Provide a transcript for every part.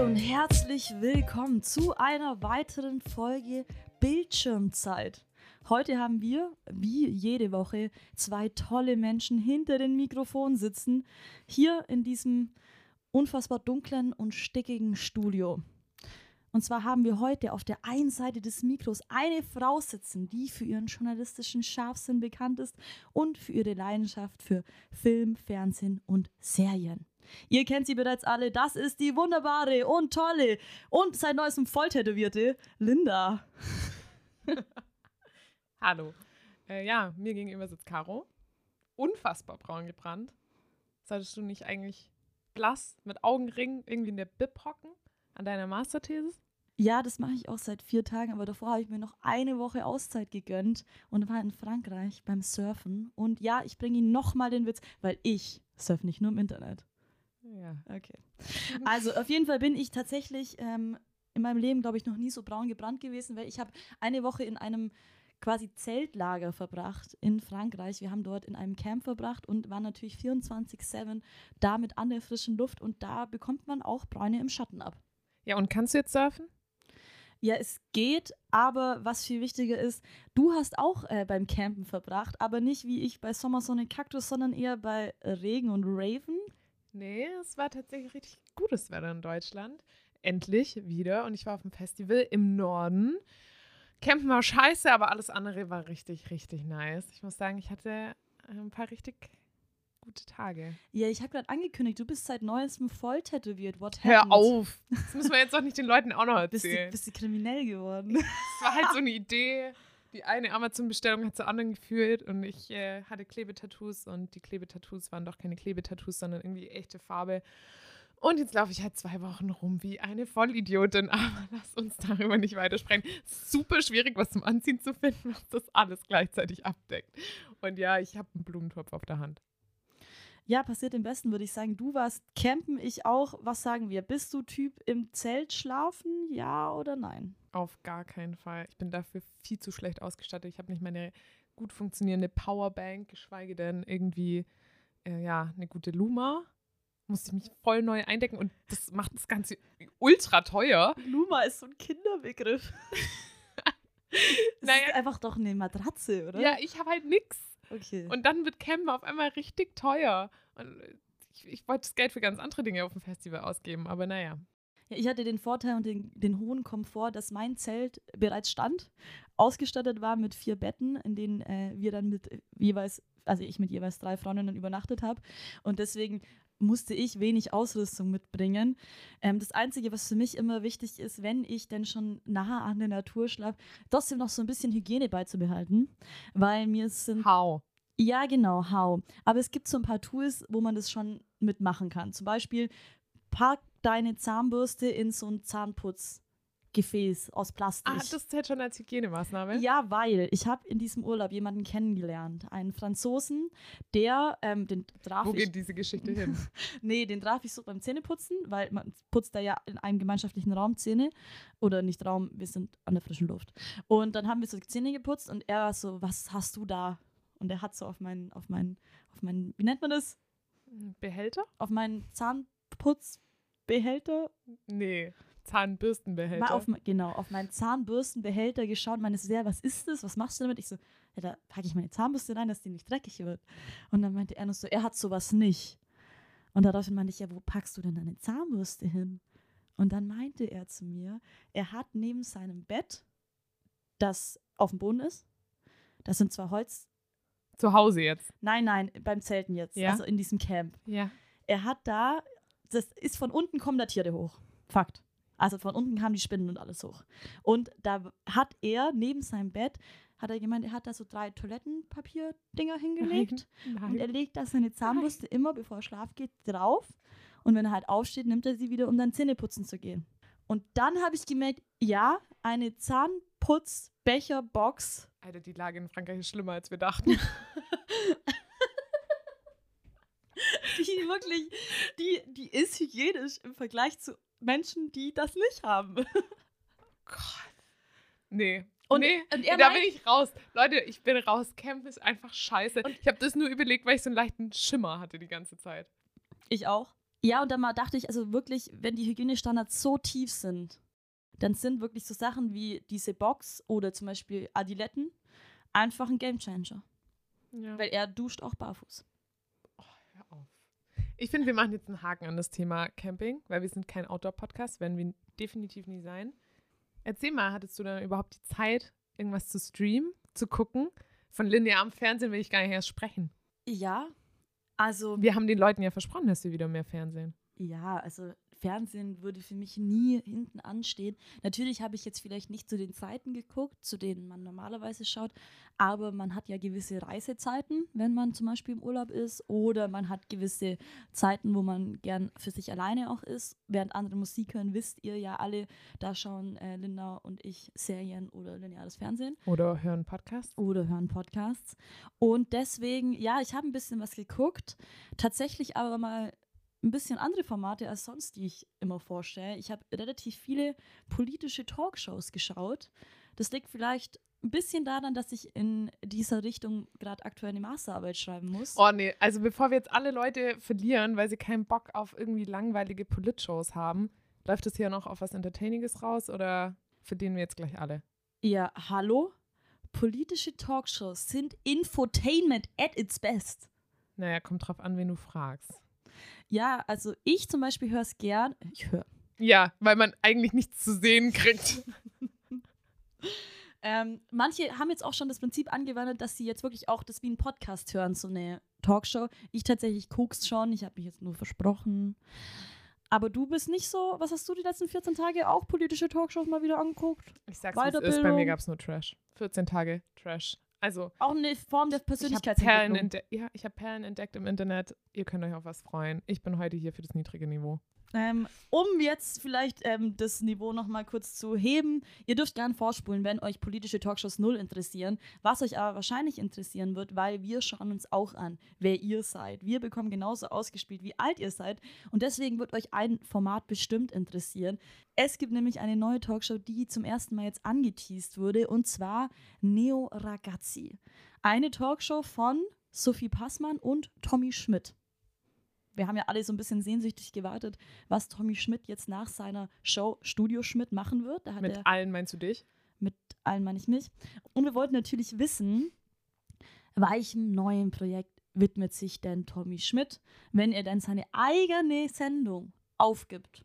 Und herzlich willkommen zu einer weiteren Folge Bildschirmzeit. Heute haben wir, wie jede Woche, zwei tolle Menschen hinter den Mikrofonen sitzen, hier in diesem unfassbar dunklen und stickigen Studio. Und zwar haben wir heute auf der einen Seite des Mikros eine Frau sitzen, die für ihren journalistischen Scharfsinn bekannt ist und für ihre Leidenschaft für Film, Fernsehen und Serien. Ihr kennt sie bereits alle. Das ist die wunderbare und tolle und seit neuestem volltätowierte Linda. Hallo. Äh, ja, mir gegenüber sitzt Caro. Unfassbar braun gebrannt. Solltest du nicht eigentlich blass mit Augenringen irgendwie in der Bib hocken an deiner Masterthesis? Ja, das mache ich auch seit vier Tagen, aber davor habe ich mir noch eine Woche Auszeit gegönnt und war in Frankreich beim Surfen. Und ja, ich bringe Ihnen nochmal den Witz, weil ich surfe nicht nur im Internet. Ja. Okay. Also auf jeden Fall bin ich tatsächlich ähm, in meinem Leben, glaube ich, noch nie so braun gebrannt gewesen, weil ich habe eine Woche in einem quasi Zeltlager verbracht in Frankreich. Wir haben dort in einem Camp verbracht und waren natürlich 24-7 damit an der frischen Luft und da bekommt man auch Bräune im Schatten ab. Ja, und kannst du jetzt surfen? Ja, es geht, aber was viel wichtiger ist, du hast auch äh, beim Campen verbracht, aber nicht wie ich bei Sommersonne Kaktus, sondern eher bei Regen und Raven. Nee, es war tatsächlich richtig gutes Wetter in Deutschland. Endlich wieder. Und ich war auf dem Festival im Norden. Campen war scheiße, aber alles andere war richtig, richtig nice. Ich muss sagen, ich hatte ein paar richtig gute Tage. Ja, ich habe gerade angekündigt, du bist seit neuestem voll tätowiert. What Hör happened? auf. Das müssen wir jetzt doch nicht den Leuten auch noch Bist du, erzählen. bist du kriminell geworden? Es war halt so eine Idee. Die eine Amazon-Bestellung hat zur anderen geführt und ich äh, hatte Klebetattoos und die Klebetattoos waren doch keine Klebetattoos, sondern irgendwie echte Farbe. Und jetzt laufe ich halt zwei Wochen rum wie eine Vollidiotin. Aber lass uns darüber nicht weitersprechen. Super schwierig, was zum Anziehen zu finden, was das alles gleichzeitig abdeckt. Und ja, ich habe einen Blumentopf auf der Hand. Ja, passiert im Besten, würde ich sagen. Du warst campen, ich auch. Was sagen wir? Bist du Typ im Zelt schlafen? Ja oder nein? Auf gar keinen Fall. Ich bin dafür viel zu schlecht ausgestattet. Ich habe nicht meine gut funktionierende Powerbank, geschweige denn irgendwie äh, ja, eine gute Luma. Musste ich mich voll neu eindecken und das macht das Ganze ultra teuer. Luma ist so ein Kinderbegriff. Das Naja. ist einfach doch eine Matratze, oder? Ja, ich habe halt nix. Okay. Und dann wird Campen auf einmal richtig teuer. Und ich, ich wollte das Geld für ganz andere Dinge auf dem Festival ausgeben, aber naja. Ja, ich hatte den Vorteil und den, den hohen Komfort, dass mein Zelt bereits stand, ausgestattet war mit vier Betten, in denen äh, wir dann mit jeweils, also ich mit jeweils drei Freundinnen übernachtet habe. Und deswegen musste ich wenig Ausrüstung mitbringen. Ähm, das Einzige, was für mich immer wichtig ist, wenn ich denn schon nahe an der Natur schlafe, trotzdem noch so ein bisschen Hygiene beizubehalten, weil mir sind How? ja, genau, how. Aber es gibt so ein paar Tools, wo man das schon mitmachen kann. Zum Beispiel, pack deine Zahnbürste in so ein Zahnputzgefäß aus Plastik. Ah, das zählt schon als Hygienemaßnahme? ja, weil ich habe in diesem Urlaub jemanden kennengelernt, einen Franzosen, der, ähm, den traf Wo ich, geht diese Geschichte hin? nee, den traf ich so beim Zähneputzen, weil man putzt da ja in einem gemeinschaftlichen Raum Zähne oder nicht Raum, wir sind an der frischen Luft. Und dann haben wir so die Zähne geputzt und er war so, was hast du da? Und er hat so auf meinen, auf meinen, auf meinen, wie nennt man das? Behälter? Auf meinen Zahnputzbehälter, Nee, Zahnbürstenbehälter. mal auf, genau, auf meinen Zahnbürstenbehälter geschaut, meine so, ja, was ist das? Was machst du damit? Ich so, ja, da packe ich meine Zahnbürste rein, dass die nicht dreckig wird. Und dann meinte er nur so, er hat sowas nicht. Und daraufhin meinte ich, ja, wo packst du denn deine Zahnbürste hin? Und dann meinte er zu mir, er hat neben seinem Bett, das auf dem Boden ist, das sind zwar Holz, Zu Hause jetzt. nein, nein, beim Zelten jetzt, Ja. also in diesem Camp. Ja. er hat da, das ist von unten kommen da Tiere hoch. Fakt. Also von unten kamen die Spinnen und alles hoch. Und da hat er neben seinem Bett, hat er gemeint, er hat da so drei Toilettenpapier-Dinger hingelegt. Und er legt da seine Zahnbürste immer, bevor er schlafen geht, drauf. Und wenn er halt aufsteht, nimmt er sie wieder, um dann Zähne putzen zu gehen. Und dann habe ich gemerkt, ja, eine Zahnputzbecherbox Alter, die Lage in Frankreich ist schlimmer, als wir dachten. die wirklich, die, die ist hygienisch im Vergleich zu Menschen, die das nicht haben. Gott. Nee. Und- nee, und da meint- bin ich raus. Leute, ich bin raus. Camp ist einfach scheiße. ich habe das nur überlegt, weil ich so einen leichten Schimmer hatte die ganze Zeit. Ich auch. Ja, und dann mal dachte ich, also wirklich, wenn die Hygienestandards so tief sind, dann sind wirklich so Sachen wie diese Box oder zum Beispiel Adiletten einfach ein Gamechanger. Ja. Weil er duscht auch barfuß. Ich finde, wir machen jetzt einen Haken an das Thema Camping, weil wir sind kein Outdoor-Podcast, werden wir definitiv nie sein. Erzähl mal, hattest du dann überhaupt die Zeit, irgendwas zu streamen, zu gucken? Von linearem Fernsehen will ich gar nicht erst sprechen. Ja, also Wir haben den Leuten ja versprochen, dass wir wieder mehr Fernsehen. Ja, also Fernsehen würde für mich nie hinten anstehen. Natürlich habe ich jetzt vielleicht nicht zu den Zeiten geguckt, zu denen man normalerweise schaut, aber man hat ja gewisse Reisezeiten, wenn man zum Beispiel im Urlaub ist, oder man hat gewisse Zeiten, wo man gern für sich alleine auch ist. Während andere Musik hören, wisst ihr ja alle, da schauen äh, Linda und ich Serien oder lineares Fernsehen Oder hören Podcast. oder hören Podcasts. Und deswegen, ja, ich habe ein bisschen was geguckt, tatsächlich aber mal ein bisschen andere Formate als sonst, die ich immer vorstelle. Ich habe relativ viele politische Talkshows geschaut. Das liegt vielleicht ein bisschen daran, dass ich in dieser Richtung gerade aktuell eine Masterarbeit schreiben muss. Oh nee, also bevor wir jetzt alle Leute verlieren, weil sie keinen Bock auf irgendwie langweilige Politshows haben, läuft das hier noch auf was Entertaininges raus oder verdienen wir jetzt gleich alle? Ja, hallo? Politische Talkshows sind Infotainment at its best. Naja, kommt drauf an, wen du fragst. Ja, also ich zum Beispiel höre es gern. Ich höre Ja, weil man eigentlich nichts zu sehen kriegt. Ähm, manche haben jetzt auch schon das Prinzip angewendet, dass sie jetzt wirklich auch das wie ein Podcast hören, so eine Talkshow. Ich tatsächlich guck's schon, ich habe mich jetzt nur versprochen. Aber du bist nicht so, was hast du die letzten 14 Tage auch politische Talkshows mal wieder angeguckt? Ich sag's, wie es ist, bei mir gab es nur Trash. 14 Tage Trash. Also, Auch eine Form der habe Perlen, Persönlichkeitsentwicklung. ja, ich hab Perlen entdeckt im Internet. Ihr könnt euch auf was freuen. Ich bin heute hier für das niedrige Niveau. Ähm, um jetzt vielleicht ähm, das Niveau noch mal kurz zu heben, ihr dürft gern vorspulen, wenn euch politische Talkshows null interessieren. Was euch aber wahrscheinlich interessieren wird, weil wir schauen uns auch an, wer ihr seid. Wir bekommen genauso ausgespielt, wie alt ihr seid. Und deswegen wird euch ein Format bestimmt interessieren. Es gibt nämlich eine neue Talkshow, die zum ersten Mal jetzt angeteased wurde, und zwar Neo Ragazzi. Eine Talkshow von Sophie Passmann und Tommy Schmidt wir haben ja alle so ein bisschen sehnsüchtig gewartet, was Tommy Schmidt jetzt nach seiner Show Studio Schmidt machen wird. Mit er, allen meinst du dich? mit allen meine ich mich. Und wir wollten natürlich wissen, welchem neuen Projekt widmet sich denn Tommy Schmidt, wenn er denn seine eigene Sendung aufgibt,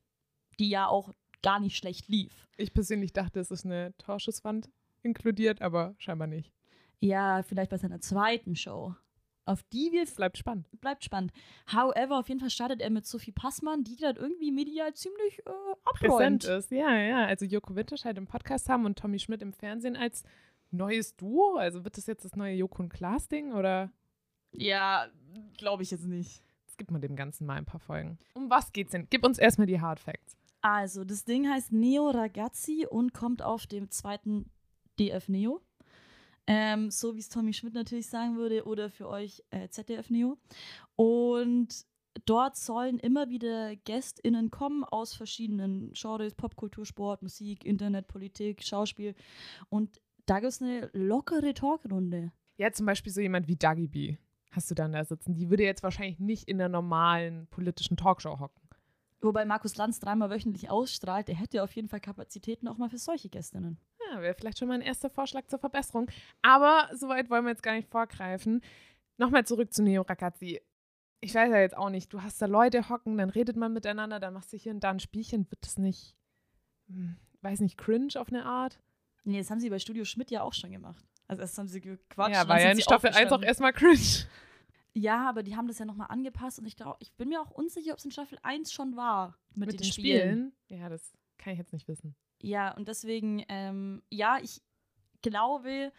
die ja auch gar nicht schlecht lief. Ich persönlich dachte, es ist eine Torschusswand inkludiert, aber scheinbar nicht. Ja, vielleicht bei seiner zweiten Show. Auf die wir Bleibt spannend. bleibt spannend. However, auf jeden Fall startet er mit Sophie Passmann, die dann irgendwie medial ziemlich äh, abräumt. Präsent ist. Ja, ja. Also Joko Winterscheid im Podcast haben und Tommy Schmidt im Fernsehen als neues Duo. Also wird das jetzt das neue Joko und Klaas Ding oder Ja, glaube ich jetzt nicht. jetzt gibt man dem Ganzen mal ein paar Folgen. Um was geht's denn? Gib uns erstmal die Hard Facts. Also, das Ding heißt Neo Ragazzi und kommt auf dem zweiten DF Neo. Ähm, so wie es Tommy Schmidt natürlich sagen würde, oder für euch äh, ZDF Neo. Und dort sollen immer wieder GästInnen kommen aus verschiedenen Genres, Popkultur, Sport, Musik, Internet, Politik, Schauspiel. Und da gibt es eine lockere Talkrunde. Ja, zum Beispiel so jemand wie Dagi B. Hast du dann da sitzen? Die würde jetzt wahrscheinlich nicht in der normalen politischen Talkshow hocken. Wobei Markus Lanz dreimal wöchentlich ausstrahlt, der hätte auf jeden Fall Kapazitäten auch mal für solche Gästinnen. Ja, wäre vielleicht schon mal ein erster Vorschlag zur Verbesserung. Aber soweit wollen wir jetzt gar nicht vorgreifen. Nochmal zurück zu Neo Ragazzi. Ich weiß ja jetzt auch nicht, du hast da Leute hocken, dann redet man miteinander, dann machst du hier und da ein Spielchen. Wird das nicht, hm, weiß nicht, cringe auf eine Art? Nee, das haben sie bei Studio Schmidt ja auch schon gemacht. Also erst haben sie gequatscht. ja, war ja in Staffel 1 auch erstmal cringe. Ja, aber die haben das ja nochmal angepasst und ich glaube, ich bin mir auch unsicher, ob es in Staffel 1 schon war mit, Mit den, Spielen. Ja, das kann ich jetzt nicht wissen. Ja, und deswegen, ähm, ja, ich glaube,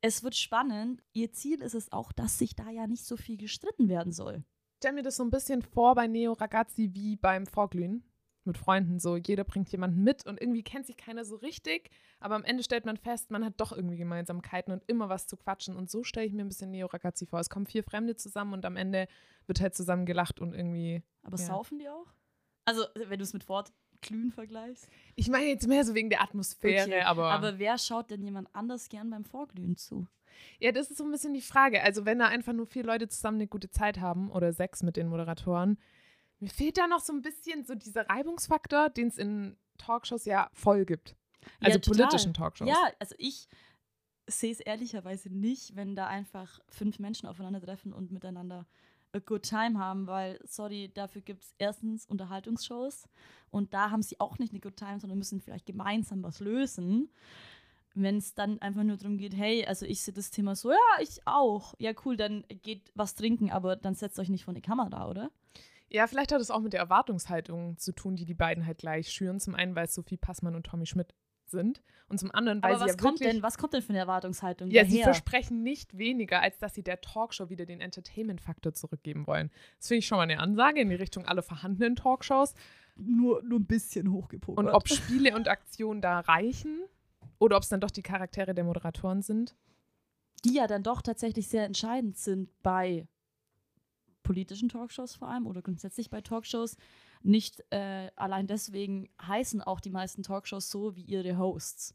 es wird spannend. Ihr Ziel ist es auch, dass sich da ja nicht so viel gestritten werden soll. Ich stelle mir das so ein bisschen vor bei Neo Ragazzi wie beim Vorglühen mit Freunden. So, jeder bringt jemanden mit und irgendwie kennt sich keiner so richtig. Aber am Ende stellt man fest, man hat doch irgendwie Gemeinsamkeiten und immer was zu quatschen. Und so stelle ich mir ein bisschen Neo Ragazzi vor. Es kommen vier Fremde zusammen und am Ende wird halt zusammen gelacht und irgendwie. Aber Ja. saufen die auch? Also, wenn du es mit Fortglühen vergleichst. Ich meine jetzt mehr so wegen der Atmosphäre, Okay, aber. Aber wer schaut denn jemand anders gern beim Vorglühen zu? Ja, das ist so ein bisschen die Frage. Also, wenn da einfach nur vier Leute zusammen eine gute Zeit haben oder sechs mit den Moderatoren, Mir fehlt da noch so ein bisschen so dieser Reibungsfaktor, den es in Talkshows ja voll gibt. Also Ja, politischen Talkshows. Ja, also ich sehe es ehrlicherweise nicht, wenn da einfach fünf Menschen aufeinandertreffen und miteinander a good time haben, weil, sorry, dafür gibt es erstens Unterhaltungsshows und da haben sie auch nicht eine good time, sondern müssen vielleicht gemeinsam was lösen. Wenn es dann einfach nur darum geht, hey, also ich sehe das Thema so, ja, ich auch. Ja, cool, dann geht was trinken, aber dann setzt euch nicht vor eine Kamera, oder? Ja, vielleicht hat es auch mit der Erwartungshaltung zu tun, die die beiden halt gleich schüren. Zum einen, weil es Sophie Passmann und Tommy Schmidt sind und zum anderen, weil Aber sie was ja kommt wirklich, denn, was kommt denn für eine Erwartungshaltung ja, sie daher? versprechen nicht weniger, als dass sie der Talkshow wieder den Entertainment-Faktor zurückgeben wollen. Das finde ich schon mal eine Ansage in die Richtung alle vorhandenen Talkshows. Nur, nur ein bisschen hochgepokert. Und ob Spiele und Aktionen da reichen oder ob es dann doch die Charaktere der Moderatoren sind. die ja dann doch tatsächlich sehr entscheidend sind bei politischen Talkshows vor allem oder grundsätzlich bei Talkshows. Nicht äh, allein deswegen heißen auch die meisten Talkshows so wie ihre Hosts.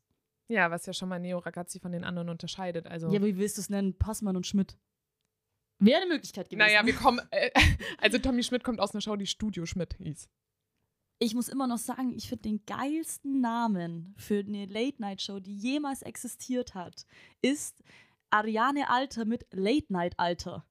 Ja, was ja schon mal Neo Ragazzi von den anderen unterscheidet. Also, Ja, wie willst du es nennen? Passmann und Schmidt. Wäre eine Möglichkeit gewesen. naja, wir kommen, äh, also Tommy Schmidt kommt aus einer Show, die Studio Schmidt hieß. ich muss immer noch sagen, ich finde den geilsten Namen für eine Late-Night-Show, die jemals existiert hat, ist Ariane Alter mit Late-Night-Alter.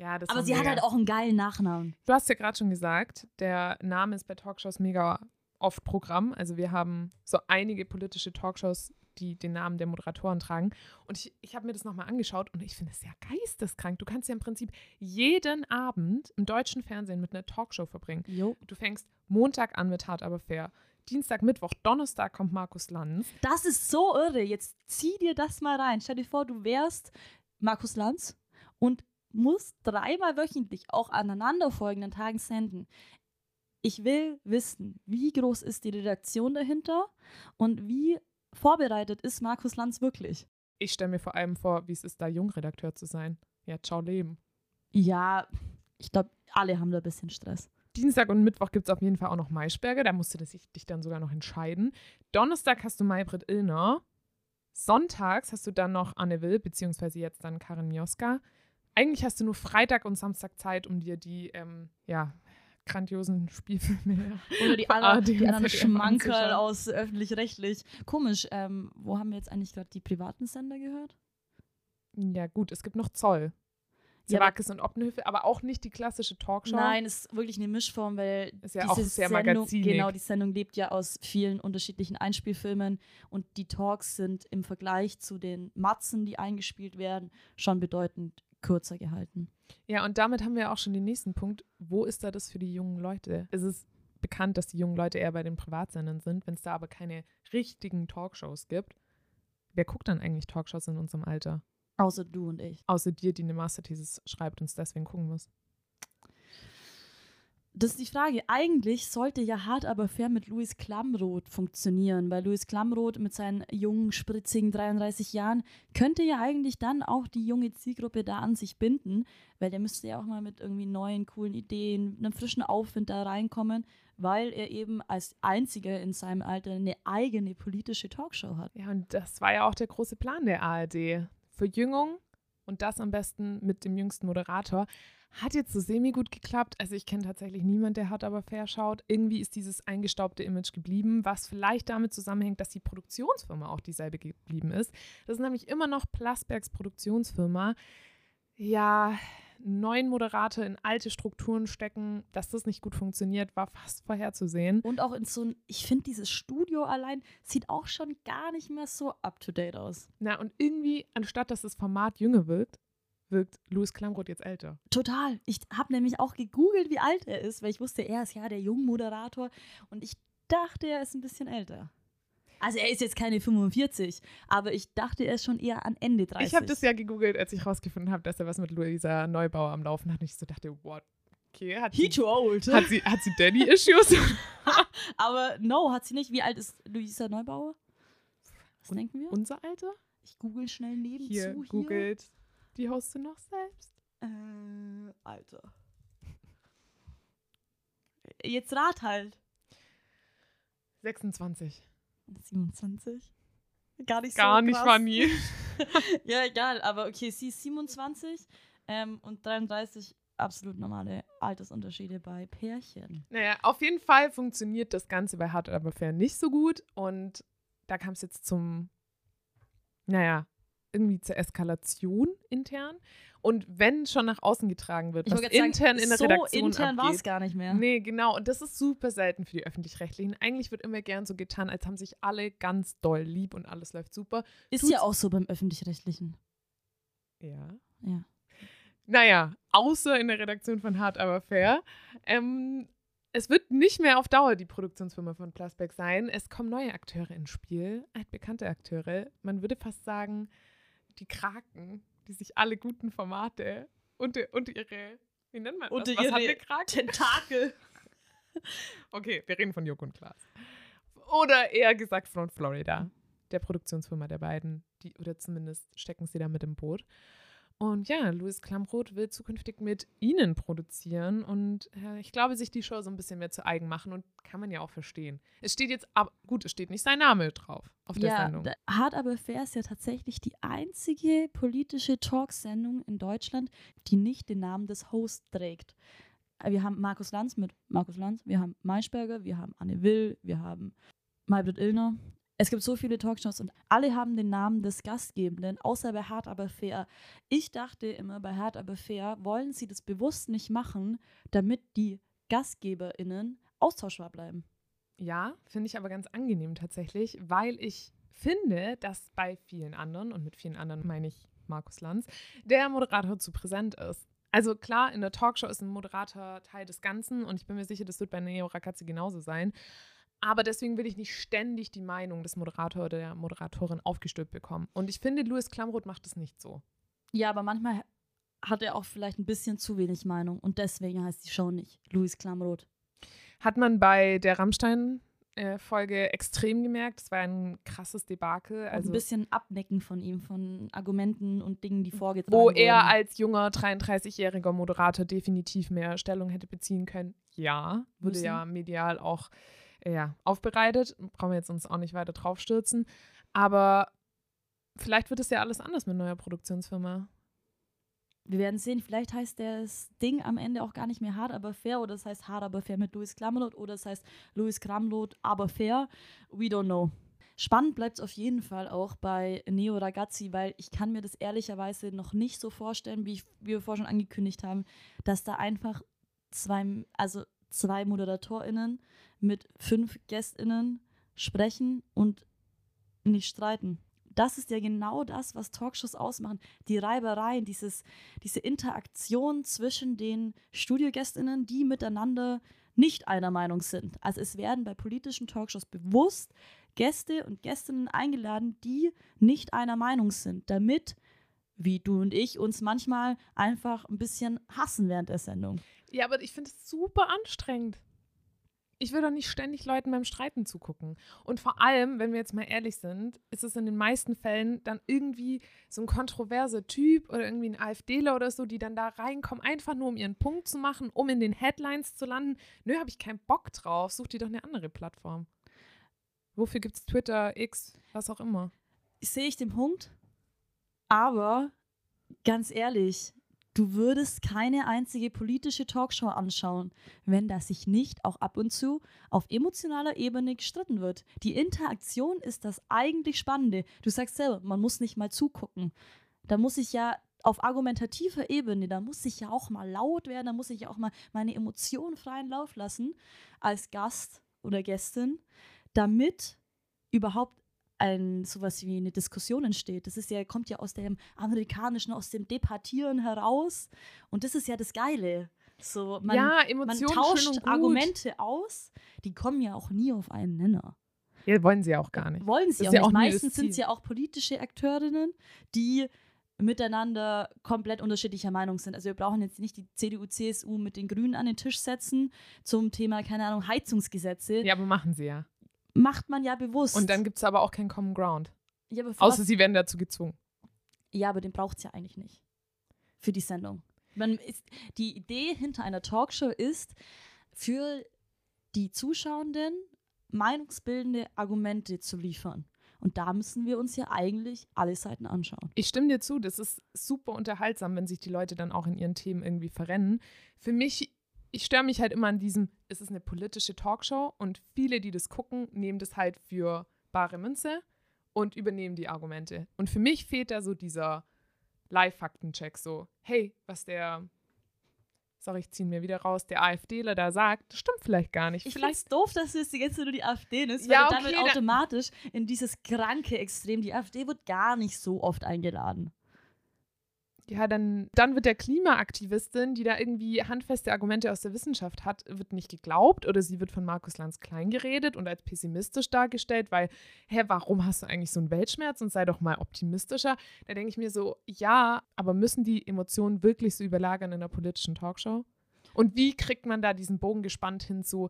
Ja, das Aber sie hat halt auch einen geilen Nachnamen. Du hast ja gerade schon gesagt, der Name ist bei Talkshows mega oft Programm. Also wir haben so einige politische Talkshows, die den Namen der Moderatoren tragen. Und ich, ich habe mir das nochmal angeschaut und ich finde es ja geisteskrank. Du kannst ja im Prinzip jeden Abend im deutschen Fernsehen mit einer Talkshow verbringen. Jo. Du fängst Montag an mit Hart aber fair. Dienstag, Mittwoch, Donnerstag kommt Markus Lanz. Das ist so irre. Jetzt zieh dir das mal rein. Stell dir vor, du wärst Markus Lanz und musst dreimal wöchentlich auch aneinanderfolgenden Tagen senden. Ich will wissen, wie groß ist die Redaktion dahinter und wie vorbereitet ist Markus Lanz wirklich? Ich stelle mir vor allem vor, wie es ist, da Jungredakteur zu sein. Ja, ciao Leben. Ja, ich glaube, alle haben da ein bisschen Stress. Dienstag und Mittwoch gibt es auf jeden Fall auch noch Maischberger. Da musst du dich dann sogar noch entscheiden. Donnerstag hast du Maybrit Illner. Sonntags hast du dann noch Anne Will, beziehungsweise jetzt dann Karin Mioska. Eigentlich hast du nur Freitag und Samstag Zeit, um dir die ähm, ja, grandiosen Spielfilme. Oder die, ARD die anderen Schmankerl aus öffentlich-rechtlich. Komisch, ähm, wo haben wir jetzt eigentlich gerade die privaten Sender gehört? Ja, gut, es gibt noch Zoll. Ja, aber- Zerwakis und Oppenhöfe, aber auch nicht die klassische Talkshow. Nein, es ist wirklich eine Mischform, weil Ist ja auch sehr Sendung. Genau, die Sendung lebt ja aus vielen unterschiedlichen Einspielfilmen und die Talks sind im Vergleich zu den Matzen, die eingespielt werden, schon bedeutend kürzer gehalten. Ja, und damit haben wir auch schon den nächsten Punkt. Wo ist da das für die jungen Leute? Es ist bekannt, dass die jungen Leute eher bei den Privatsendern sind. Wenn es da aber keine richtigen Talkshows gibt, wer guckt dann eigentlich Talkshows in unserem Alter? Außer du und ich. Außer dir, die eine Masterthesis schreibt und es deswegen gucken muss. Das ist die Frage. Eigentlich sollte ja hart aber fair mit Louis Klamroth funktionieren, weil Louis Klamroth mit seinen jungen, spritzigen 33 Jahren könnte ja eigentlich dann auch die junge Zielgruppe da an sich binden, weil der müsste ja auch mal mit irgendwie neuen, coolen Ideen, einem frischen Aufwind da reinkommen, weil er eben als einziger in seinem Alter eine eigene politische Talkshow hat. Ja, und das war ja auch der große Plan der ARD. Verjüngung und das am besten mit dem jüngsten Moderator. Hat jetzt so semi-gut geklappt. Also ich kenne tatsächlich niemanden, der hat aber fair schaut. Irgendwie ist dieses eingestaubte Image geblieben, was vielleicht damit zusammenhängt, dass die Produktionsfirma auch dieselbe geblieben ist. Das ist nämlich immer noch Plasbergs Produktionsfirma. Ja, neuen Moderator in alte Strukturen stecken, dass das nicht gut funktioniert, war fast vorherzusehen. Und auch in so ein, ich finde, dieses Studio allein sieht auch schon gar nicht mehr so up-to-date aus. Na, und irgendwie, anstatt dass das Format jünger wirkt, wirkt Louis Klamroth jetzt älter. Total. Ich habe nämlich auch gegoogelt, wie alt er ist, weil ich wusste, er ist ja der Jungmoderator und ich dachte, er ist ein bisschen älter. Also er ist jetzt keine 45, aber ich dachte, er ist schon eher an Ende 30. Ich habe das ja gegoogelt, als ich rausgefunden habe, dass er was mit Luisa Neubauer am Laufen hat. Und ich so dachte, what? Okay, hat He sie, too old. hat sie, hat sie Daddy-Issues? aber no, hat sie nicht. Wie alt ist Luisa Neubauer? Was Und- denken wir? Unser Alter? Ich google schnell nebenzu Hier, hier. Die Hostin noch selbst. Äh, Alter. Jetzt rat halt. 26. 27. Gar nicht Gar so nicht krass. funny. ja, egal, aber okay, sie ist 27 ähm, und 33 absolut normale Altersunterschiede bei Pärchen. Naja, auf jeden Fall funktioniert das Ganze bei Hard aber fair nicht so gut. Und da kam es jetzt zum, naja, irgendwie zur Eskalation intern. Und wenn schon nach außen getragen wird, Ich was intern sagen, in der so Redaktion intern war es gar nicht mehr. Nee, genau. Und das ist super selten für die Öffentlich-Rechtlichen. Eigentlich wird immer gern so getan, als haben sich alle ganz doll lieb und alles läuft super. Ist tut's- ja auch so beim Öffentlich-Rechtlichen. Ja. Ja. Naja, außer in der Redaktion von Hard aber fair. Ähm, es wird nicht mehr auf Dauer die Produktionsfirma von Plasberg sein. Es kommen neue Akteure ins Spiel, altbekannte Akteure. Man würde fast sagen, die Kraken, die sich alle guten Formate und, und ihre, wie nennt man das? Unter Was ihre? Tentakel. Okay, wir reden von Joko und Klaas. Oder eher gesagt von Florida, der Produktionsfirma der beiden. Die, oder zumindest stecken sie da mit im Boot. Und ja, Louis Klamroth will zukünftig mit ihnen produzieren und äh, ich glaube, sich die Show so ein bisschen mehr zu eigen machen und kann man ja auch verstehen. Es steht jetzt, ab, gut, es steht nicht sein Name drauf auf der Ja, Sendung. Hard aber fair ist ja tatsächlich die einzige politische Talksendung in Deutschland, die nicht den Namen des Hosts trägt. Wir haben Markus Lanz mit Markus Lanz, wir haben Maischberger, wir haben Anne Will, wir haben Maybrit Illner. Es gibt so viele Talkshows und alle haben den Namen des Gastgebenden, außer bei Hard aber fair. Ich dachte immer, bei Hard aber fair wollen sie das bewusst nicht machen, damit die GastgeberInnen austauschbar bleiben. Ja, finde ich aber ganz angenehm tatsächlich, weil ich finde, dass bei vielen anderen, und mit vielen anderen meine ich Markus Lanz, der Moderator zu präsent ist. Also klar, in der Talkshow ist ein Moderator Teil des Ganzen und ich bin mir sicher, das wird bei Neo Rakazzi genauso sein. Aber deswegen will ich nicht ständig die Meinung des Moderators oder der Moderatorin aufgestülpt bekommen. Und ich finde, Louis Klamroth macht es nicht so. Ja, aber manchmal hat er auch vielleicht ein bisschen zu wenig Meinung und deswegen heißt die Show nicht Louis Klamroth. Hat man bei der Rammstein-Folge extrem gemerkt. Das war ein krasses Debakel. Also ein bisschen Abnecken von ihm, von Argumenten und Dingen, die vorgetragen wo wurden. er als junger 33-jähriger Moderator definitiv mehr Stellung hätte beziehen können. Ja, wurde Müssen. ja medial auch ja, aufbereitet. Brauchen wir jetzt uns auch nicht weiter draufstürzen. Aber vielleicht wird es ja alles anders mit neuer Produktionsfirma. Wir werden sehen, vielleicht heißt das Ding am Ende auch gar nicht mehr hart, aber fair oder es heißt hart, aber fair mit Louis Klamroth oder es heißt Louis Klamroth, aber fair. We don't know. Spannend bleibt es auf jeden Fall auch bei Neo Ragazzi, weil ich kann mir das ehrlicherweise noch nicht so vorstellen, wie, ich, wie wir vorhin schon angekündigt haben, dass da einfach zwei, also zwei ModeratorInnen mit fünf GästInnen sprechen und nicht streiten. Das ist ja genau das, was Talkshows ausmachen. Die Reibereien, dieses, diese Interaktion zwischen den Studiogästinnen, die miteinander nicht einer Meinung sind. Also es werden bei politischen Talkshows bewusst Gäste und Gästinnen eingeladen, die nicht einer Meinung sind, damit, wie du und ich, uns manchmal einfach ein bisschen hassen während der Sendung. Ja, aber ich finde es super anstrengend. Ich will doch nicht ständig Leuten beim Streiten zugucken. Und vor allem, wenn wir jetzt mal ehrlich sind, ist es in den meisten Fällen dann irgendwie so ein kontroverser Typ oder irgendwie ein AfDler oder so, die dann da reinkommen, einfach nur um ihren Punkt zu machen, um in den Headlines zu landen. Nö, habe ich keinen Bock drauf. Such dir doch eine andere Plattform. Wofür gibt es Twitter, X, was auch immer? Sehe ich den Punkt, aber ganz ehrlich, du würdest keine einzige politische Talkshow anschauen, wenn da sich nicht auch ab und zu auf emotionaler Ebene gestritten wird. Die Interaktion ist das eigentlich Spannende. Du sagst selber, man muss nicht mal zugucken. Da muss ich ja auf argumentativer Ebene, da muss ich ja auch mal laut werden, da muss ich ja auch mal meine Emotionen freien Lauf lassen als Gast oder Gästin, damit überhaupt ein sowas wie eine Diskussion entsteht. Das ist ja, kommt ja aus dem Amerikanischen, aus dem Debattieren heraus. Und das ist ja das Geile. So, man, ja, man Emotionen tauscht und gut. Argumente aus, die kommen ja auch nie auf einen Nenner. Ja, wollen sie ja auch gar nicht. Wollen sie auch ja nicht. auch das Meistens sind es ja auch politische Akteurinnen, die miteinander komplett unterschiedlicher Meinung sind. Also wir brauchen jetzt nicht die CDU, CSU mit den Grünen an den Tisch setzen zum Thema, keine Ahnung, Heizungsgesetze. Ja, aber machen sie ja. Macht man ja bewusst. Und dann gibt es aber auch keinen Common Ground. ja, Außer was- sie werden dazu gezwungen. Ja, aber den braucht es ja eigentlich nicht. Für die Sendung. Man ist, die Idee hinter einer Talkshow ist, für die Zuschauenden meinungsbildende Argumente zu liefern. Und da müssen wir uns ja eigentlich alle Seiten anschauen. Ich stimme dir zu, das ist super unterhaltsam, wenn sich die Leute dann auch in ihren Themen irgendwie verrennen. Für mich, ich störe mich halt immer an diesem, es ist eine politische Talkshow und viele, die das gucken, nehmen das halt für bare Münze und übernehmen die Argumente. Und für mich fehlt da so dieser Live-Faktencheck, so, hey, was der sorry, ich ziehe mir wieder raus, der AfDler da sagt, das stimmt vielleicht gar nicht. Ich vielleicht finde es doof, dass es jetzt nur die AfD ist, weil Ja, du okay, damit da- automatisch in dieses kranke Extrem, die AfD wird gar nicht so oft eingeladen. Ja, dann, dann wird der Klimaaktivistin, die da irgendwie handfeste Argumente aus der Wissenschaft hat, wird nicht geglaubt oder sie wird von Markus Lanz klein geredet und als pessimistisch dargestellt, weil, hä, warum hast du eigentlich so einen Weltschmerz und sei doch mal optimistischer? Da denke ich mir so, ja, aber müssen die Emotionen wirklich so überlagern in einer politischen Talkshow? Und wie kriegt man da diesen Bogen gespannt hin zu,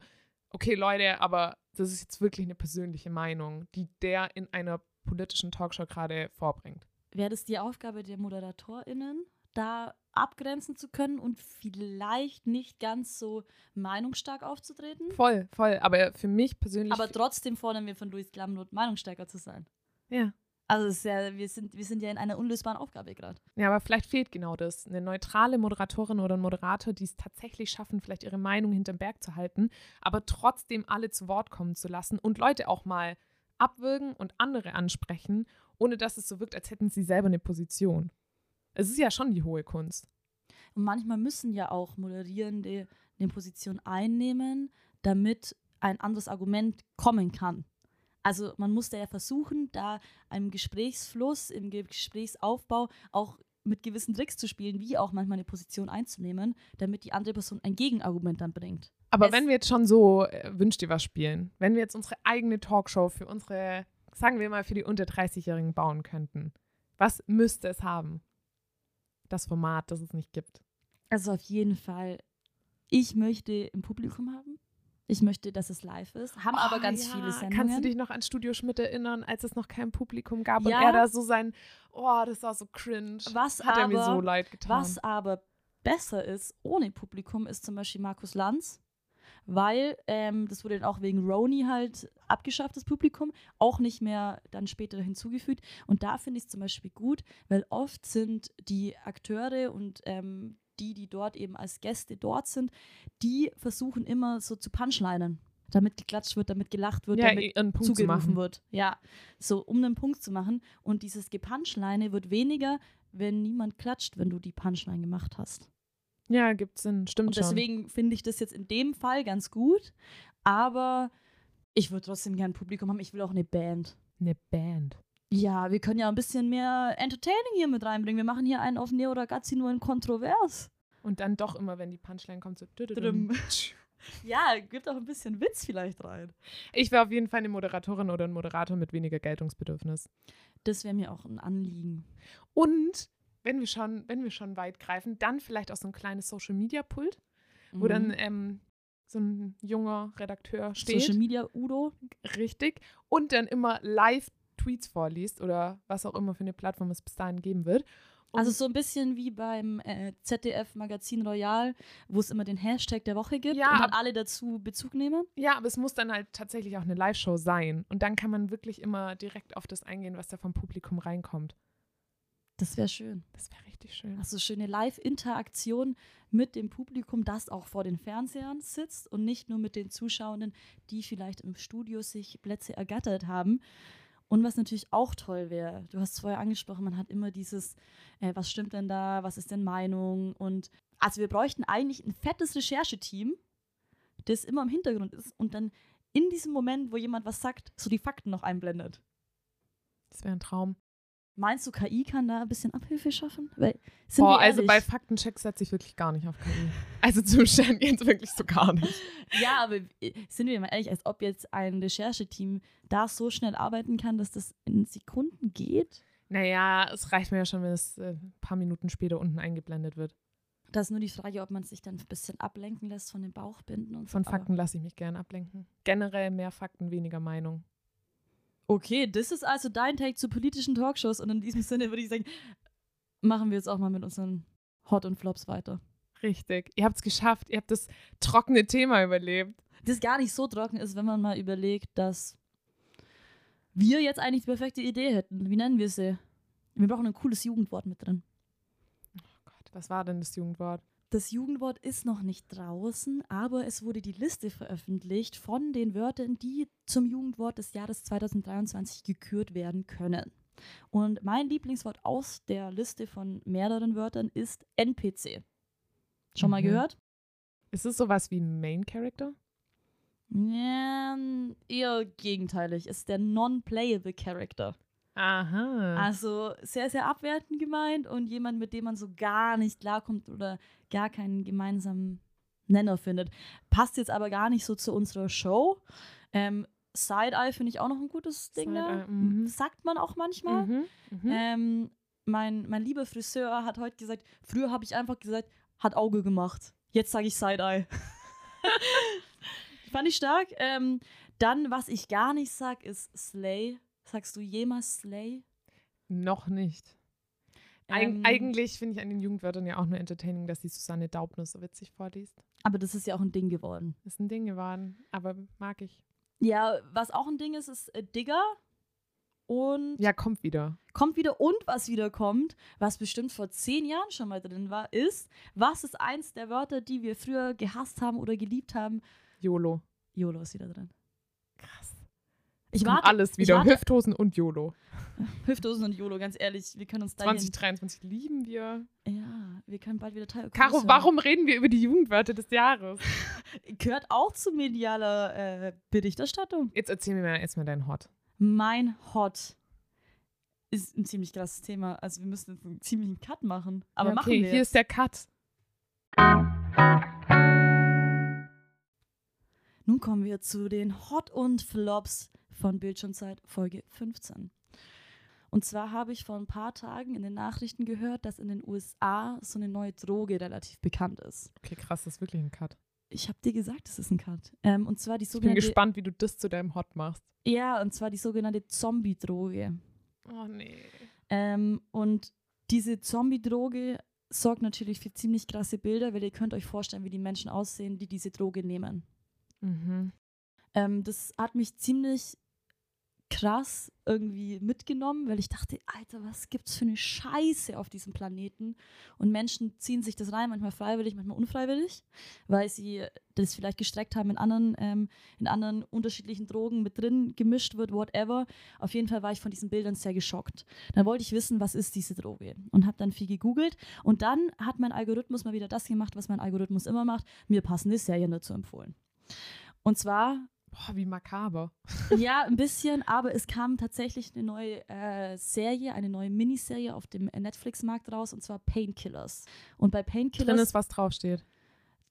okay, Leute, aber das ist jetzt wirklich eine persönliche Meinung, die der in einer politischen Talkshow gerade vorbringt? Wäre das die Aufgabe der ModeratorInnen, da abgrenzen zu können und vielleicht nicht ganz so meinungsstark aufzutreten? Voll, voll. Aber für mich persönlich. Aber trotzdem fordern wir von Luis Glamnot, meinungsstärker zu sein. ja. Also es ist ja, wir, sind, wir sind ja in einer unlösbaren Aufgabe gerade. ja, aber vielleicht fehlt genau das. Eine neutrale Moderatorin oder ein Moderator, die es tatsächlich schaffen, vielleicht ihre Meinung hinterm Berg zu halten, aber trotzdem alle zu Wort kommen zu lassen und Leute auch mal abwürgen und andere ansprechen, ohne dass es so wirkt, als hätten sie selber eine Position. Es ist ja schon die hohe Kunst. Und manchmal müssen ja auch Moderierende eine Position einnehmen, damit ein anderes Argument kommen kann. Also man muss da ja versuchen, da im Gesprächsfluss, im Gesprächsaufbau auch mit gewissen Tricks zu spielen, wie auch manchmal eine Position einzunehmen, damit die andere Person ein Gegenargument dann bringt. Aber Es- wenn wir jetzt schon so äh, Wünsch dir was spielen, wenn wir jetzt unsere eigene Talkshow für unsere, sagen wir mal, für die unter 30-Jährigen bauen könnten, was müsste es haben? Das Format, das es nicht gibt. Also auf jeden Fall, ich möchte ein Publikum haben. Ich möchte, dass es live ist. Haben aber Oh, ganz ja. viele Sendungen. Kannst du dich noch an Studio Schmidt erinnern, als es noch kein Publikum gab Ja. und er da so sein, oh, das war so cringe. Was Hat er mir aber- so leid getan. Was aber besser ist ohne Publikum, ist zum Beispiel Markus Lanz, weil ähm, das wurde dann auch wegen Roni halt abgeschafft, das Publikum, auch nicht mehr dann später hinzugefügt. Und da finde ich es zum Beispiel gut, weil oft sind die Akteure und ähm, die, die dort eben als Gäste dort sind, die versuchen immer so zu punchlinen, damit geklatscht wird, damit gelacht wird, ja, damit einen Punkt zu zugerufen machen. wird. Ja, so um einen Punkt zu machen. Und dieses Gepunchline wird weniger, wenn niemand klatscht, wenn du die Punchline gemacht hast. Ja, gibt Sinn, stimmt Und deswegen finde ich das jetzt in dem Fall ganz gut. Aber ich würde trotzdem gern ein Publikum haben. Ich will auch eine Band. Eine Band. Ja, wir können ja ein bisschen mehr Entertaining hier mit reinbringen. Wir machen hier einen auf Neo Ragazzi nur in Kontrovers. Und dann doch immer, wenn die Punchline kommt, so. Ja, gibt auch ein bisschen Witz vielleicht rein. Ich wäre auf jeden Fall eine Moderatorin oder ein Moderator mit weniger Geltungsbedürfnis. Das wäre mir auch ein Anliegen. Und wenn wir schon, wenn wir schon weit greifen, dann vielleicht auch so ein kleines Social Media Pult, wo dann Mhm. ähm, so ein junger Redakteur steht. Social Media Udo. Richtig. Und dann immer live Tweets vorliest oder was auch immer für eine Plattform es bis dahin geben wird. Und Also so ein bisschen wie beim äh, ZDF Magazin Royal, wo es immer den Hashtag der Woche gibt Ja, und dann alle dazu Bezug nehmen. ja, aber es muss dann halt tatsächlich auch eine Live-Show sein. Und dann kann man wirklich immer direkt auf das eingehen, was da vom Publikum reinkommt. Das wäre schön. Das wäre richtig schön. Also schöne Live-Interaktion mit dem Publikum, das auch vor den Fernsehern sitzt und nicht nur mit den Zuschauenden, die vielleicht im Studio sich Plätze ergattert haben. Und was natürlich auch toll wäre, du hast es vorher angesprochen, man hat immer dieses, äh, was stimmt denn da, was ist denn Meinung? Und also wir bräuchten eigentlich ein fettes Rechercheteam, das immer im Hintergrund ist und dann in diesem Moment, wo jemand was sagt, so die Fakten noch einblendet. Das wäre ein Traum. Meinst du, KI kann da ein bisschen Abhilfe schaffen? Weil, Boah, also bei? Faktenchecks setze ich wirklich gar nicht auf KI. Also zum Stand jetzt wirklich so gar nicht. Ja, aber sind wir mal ehrlich, als ob jetzt ein Rechercheteam da so schnell arbeiten kann, dass das in Sekunden geht? Naja, es reicht mir ja schon, wenn es äh, ein paar Minuten später unten eingeblendet wird. Da ist nur die Frage, ob man sich dann ein bisschen ablenken lässt von den Bauchbinden und so. Von Fakten lasse ich mich gern ablenken. Generell mehr Fakten, weniger Meinung. Okay, das ist also dein Take zu politischen Talkshows und in diesem Sinne würde ich sagen, machen wir jetzt auch mal mit unseren Hot und Flops weiter. Richtig. Ihr habt es geschafft. Ihr habt das trockene Thema überlebt. Das gar nicht so trocken ist, wenn man mal überlegt, dass wir jetzt eigentlich die perfekte Idee hätten. Wie nennen wir sie? Wir brauchen ein cooles Jugendwort mit drin. Oh Gott, was war denn das Jugendwort? Das Jugendwort ist noch nicht draußen, aber es wurde die Liste veröffentlicht von den Wörtern, die zum Jugendwort des Jahres 2023 gekürt werden können. Und mein Lieblingswort aus der Liste von mehreren Wörtern ist NPC. Schon mal Mhm. gehört? Ist es sowas wie Main Character? Ja, eher gegenteilig. Ist der Non-Playable Character. Aha. Also sehr, sehr abwertend gemeint und jemand, mit dem man so gar nicht klarkommt oder gar keinen gemeinsamen Nenner findet. Passt jetzt aber gar nicht so zu unserer Show. Ähm, Side-Eye finde ich auch noch ein gutes Ding. da. Mhm. Sagt man auch manchmal. Mhm. Mhm. Ähm, mein, mein lieber Friseur hat heute gesagt, früher habe ich einfach gesagt, hat Auge gemacht. Jetzt sage ich Side-Eye. Fand ich stark. Ähm, dann, was ich gar nicht sag, ist Slay. Sagst du jemals Slay? Noch nicht. Eig Ähm, eigentlich finde ich an den Jugendwörtern ja auch nur entertaining, dass die Susanne Daubner so witzig vorliest. Aber das ist ja auch ein Ding geworden. Ist ein Ding geworden, aber mag ich. Ja, was auch ein Ding ist, ist äh, Digger. Und Ja, kommt wieder. kommt wieder und was wieder kommt, was bestimmt vor zehn Jahren schon mal drin war, ist, was ist eins der Wörter, die wir früher gehasst haben oder geliebt haben? YOLO. YOLO ist wieder drin. Krass. Ich warte, alles wieder. warte- Hüfthosen und YOLO. Hüfthosen und YOLO, ganz ehrlich, wir können uns da hier, 2023 lieben wir. Ja, wir können bald wieder Teil Caro, warum reden wir über die Jugendwörter des Jahres? Gehört auch zu medialer äh, Berichterstattung. Jetzt erzähl mir mal erstmal dein Hot. Mein Hot ist ein ziemlich krasses Thema. Also wir müssen jetzt einen ziemlichen Cut machen. Aber Ja, machen okay, wir hier jetzt. ist der Cut. Nun kommen wir zu den Hot und Flops von Bildschirmzeit Folge 15. Und zwar habe ich vor ein paar Tagen in den Nachrichten gehört, dass in den USA so eine neue Droge relativ bekannt ist. Okay, krass, das ist wirklich ein Cut. Ich habe dir gesagt, es ist ein Cut. Ähm, und zwar die Ich bin sogenannte gespannt, wie du das zu deinem Hot machst. ja, und zwar die sogenannte Zombie-Droge. Oh nee. Ähm, und diese Zombie-Droge sorgt natürlich für ziemlich krasse Bilder, weil ihr könnt euch vorstellen, wie die Menschen aussehen, die diese Droge nehmen. Mhm. Ähm, das hat mich ziemlich krass irgendwie mitgenommen, weil ich dachte, Alter, was gibt's für eine Scheiße auf diesem Planeten? Und Menschen ziehen sich das rein, manchmal freiwillig, manchmal unfreiwillig, weil sie das vielleicht gestreckt haben in anderen, ähm, in anderen unterschiedlichen Drogen mit drin gemischt wird, whatever. Auf jeden Fall war ich von diesen Bildern sehr geschockt. Dann wollte ich wissen, was ist diese Droge? Und habe dann viel gegoogelt. Und dann hat mein Algorithmus mal wieder das gemacht, was mein Algorithmus immer macht, mir passende Serien dazu empfohlen. Und zwar Boah, wie makaber. ja, ein bisschen, aber es kam tatsächlich eine neue äh, Serie, eine neue Miniserie auf dem Netflix-Markt raus und zwar Painkillers. Und bei Painkillers Drin ist, was draufsteht.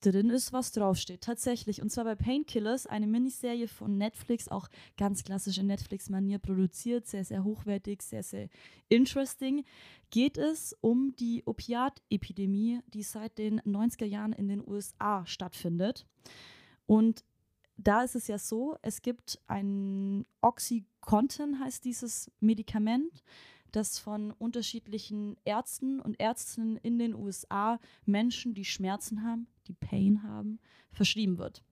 drin ist, was draufsteht. Tatsächlich. Und zwar bei Painkillers, eine Miniserie von Netflix, auch ganz klassisch in Netflix-Manier produziert, sehr, sehr hochwertig, sehr, sehr interesting, geht es um die Opiat-Epidemie, die seit den 90er Jahren in den USA stattfindet. Und da ist es ja so, es gibt ein Oxycontin, heißt dieses Medikament, das von unterschiedlichen Ärzten und Ärztinnen in den USA Menschen, die Schmerzen haben, die Pain haben, verschrieben wird.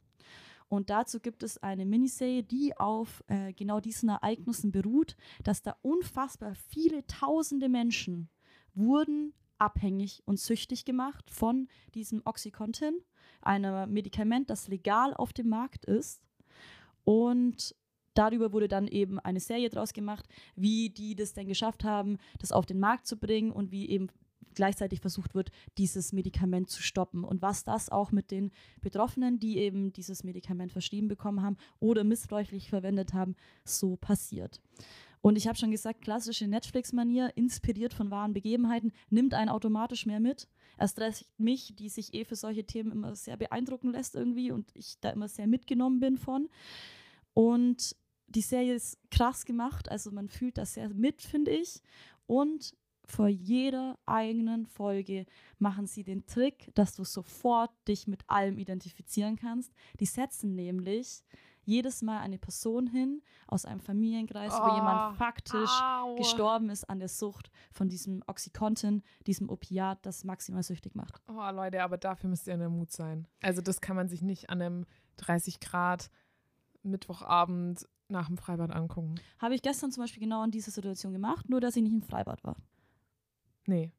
Und dazu gibt es eine Miniserie, die auf äh, genau diesen Ereignissen beruht, dass da unfassbar viele tausende Menschen wurden abhängig und süchtig gemacht von diesem Oxycontin, einem Medikament, das legal auf dem Markt ist. Und darüber wurde dann eben eine Serie draus gemacht, wie die das denn geschafft haben, das auf den Markt zu bringen und wie eben gleichzeitig versucht wird, dieses Medikament zu stoppen und was das auch mit den Betroffenen, die eben dieses Medikament verschrieben bekommen haben oder missbräuchlich verwendet haben, so passiert. Und ich habe schon gesagt, klassische Netflix-Manier, inspiriert von wahren Begebenheiten, nimmt einen automatisch mehr mit. Erst recht mich, die sich eh für solche Themen immer sehr beeindrucken lässt irgendwie und ich da immer sehr mitgenommen bin von. Und die Serie ist krass gemacht, also man fühlt das sehr mit, finde ich. Und vor jeder eigenen Folge machen sie den Trick, dass du sofort dich mit allem identifizieren kannst. Die setzen nämlich jedes Mal eine Person hin aus einem Familienkreis, wo Oh, jemand faktisch Au. gestorben ist an der Sucht von diesem Oxycontin, diesem Opiat, das maximal süchtig macht. Oh, Leute, aber dafür müsst ihr in der Mut sein. Also, das kann man sich nicht an einem 30 Grad Mittwochabend nach dem Freibad angucken. Habe ich gestern zum Beispiel genau in dieser Situation gemacht, nur dass ich nicht im Freibad war. Nee.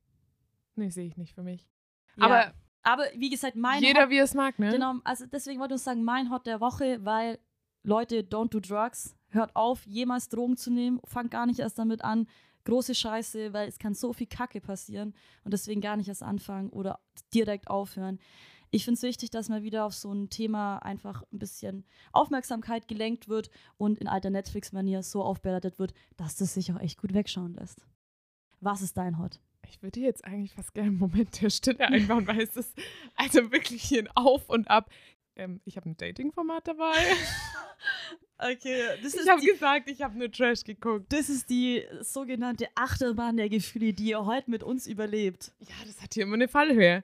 Nee, sehe ich nicht für mich. Ja. Aber Aber wie gesagt, mein jeder Hot, wie es mag, ne? genau, also deswegen wollte ich sagen, mein Hot der Woche, weil Leute, don't do drugs. Hört auf, jemals Drogen zu nehmen. Fangt gar nicht erst damit an. Große Scheiße, weil es kann so viel Kacke passieren und deswegen gar nicht erst anfangen oder direkt aufhören. Ich finde es wichtig, dass mal wieder auf so ein Thema einfach ein bisschen Aufmerksamkeit gelenkt wird und in alter Netflix-Manier so aufbereitet wird, dass das sich auch echt gut wegschauen lässt. Was ist dein Hot? Ich würde jetzt eigentlich fast gerne einen Moment der Stille einbauen, weil es ist also wirklich hier ein Auf und Ab. Ähm, ich habe ein Dating-Format dabei. Okay, das Ich habe gesagt, ich habe nur Trash geguckt. Das ist die sogenannte Achterbahn der Gefühle, die ihr heute mit uns überlebt. Ja, das hat hier immer eine Fallhöhe.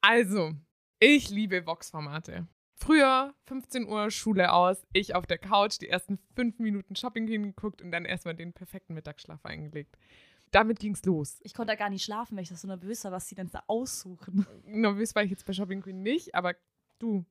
Also, ich liebe Vox-Formate. Früher, 15 Uhr, Schule aus, ich auf der Couch, die ersten fünf Minuten Shopping hingeguckt und dann erstmal den perfekten Mittagsschlaf eingelegt. Damit ging's los. Ich konnte da gar nicht schlafen, weil ich das so nervös war, was sie denn da aussuchen. Nervös war ich jetzt bei Shopping Queen nicht, aber du,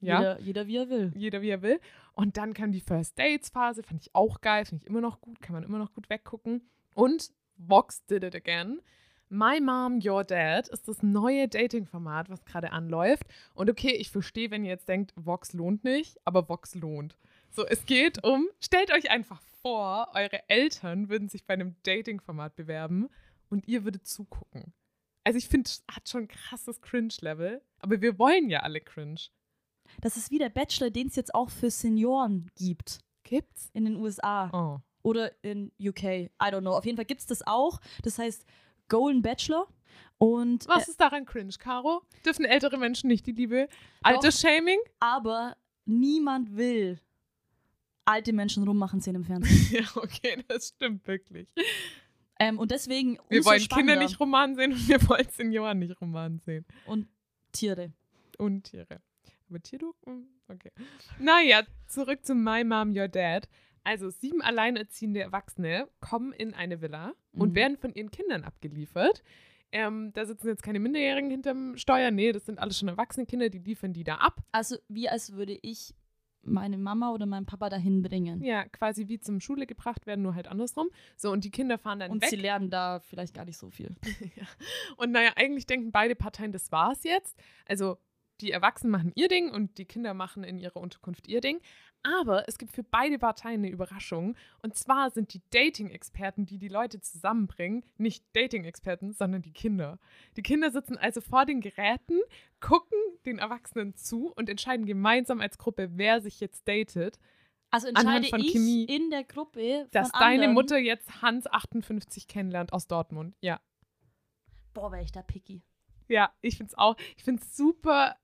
ja, Jeder, jeder wie er will. jeder wie er will. Und dann kam die First Dates Phase, fand ich auch geil, finde ich immer noch gut, kann man immer noch gut weggucken. Und Vox did it again. My Mom, Your Dad ist das neue Dating-Format, was gerade anläuft. Und okay, ich verstehe, wenn ihr jetzt denkt, Vox lohnt nicht, aber Vox lohnt. So, es geht um, stellt euch einfach vor, eure Eltern würden sich bei einem Dating-Format bewerben und ihr würdet zugucken. Also ich finde, es hat schon ein krasses Cringe-Level, aber wir wollen ja alle Cringe. Das ist wie der Bachelor, den es jetzt auch für Senioren gibt. Gibt's? In den USA Oh. oder in UK. I don't know. Auf jeden Fall gibt es das auch. Das heißt Golden Bachelor. Und Was ist daran cringe, Caro? Dürfen ältere Menschen nicht die Liebe? Altersshaming? aber niemand will alte Menschen rummachen sehen im Fernsehen. ja, okay, das stimmt wirklich. ähm, und deswegen Wir wollen spannender. Kinder nicht Roman sehen und wir wollen Senioren nicht Roman sehen. und Tiere. Und Tiere. Aber Tierdoku? Hm, Okay. Naja, zurück zu My Mom, Your Dad. Also sieben alleinerziehende Erwachsene kommen in eine Villa und Mhm. werden von ihren Kindern abgeliefert. Ähm, da sitzen jetzt keine Minderjährigen hinterm Steuer. Nee, das sind alles schon erwachsene Kinder, die liefern die da ab. Also wie als würde ich meine Mama oder meinen Papa dahin bringen. Ja, quasi wie zum Schule gebracht werden, nur halt andersrum. So, und die Kinder fahren dann Und weg. sie lernen da vielleicht gar nicht so viel. Ja. Und naja, eigentlich denken beide Parteien, das war's jetzt. Also die Erwachsenen machen ihr Ding und die Kinder machen in ihrer Unterkunft ihr Ding. Aber es gibt für beide Parteien eine Überraschung. Und zwar sind die Dating-Experten, die die Leute zusammenbringen, nicht Dating-Experten, sondern die Kinder. Die Kinder sitzen also vor den Geräten, gucken den Erwachsenen zu und entscheiden gemeinsam als Gruppe, wer sich jetzt datet. Also entscheide von ich Chemie, in der Gruppe Dass deine anderen, Mutter jetzt Hans 58 kennenlernt aus Dortmund. Ja. Boah, wäre ich da picky. Ja, ich find's auch. Ich find's super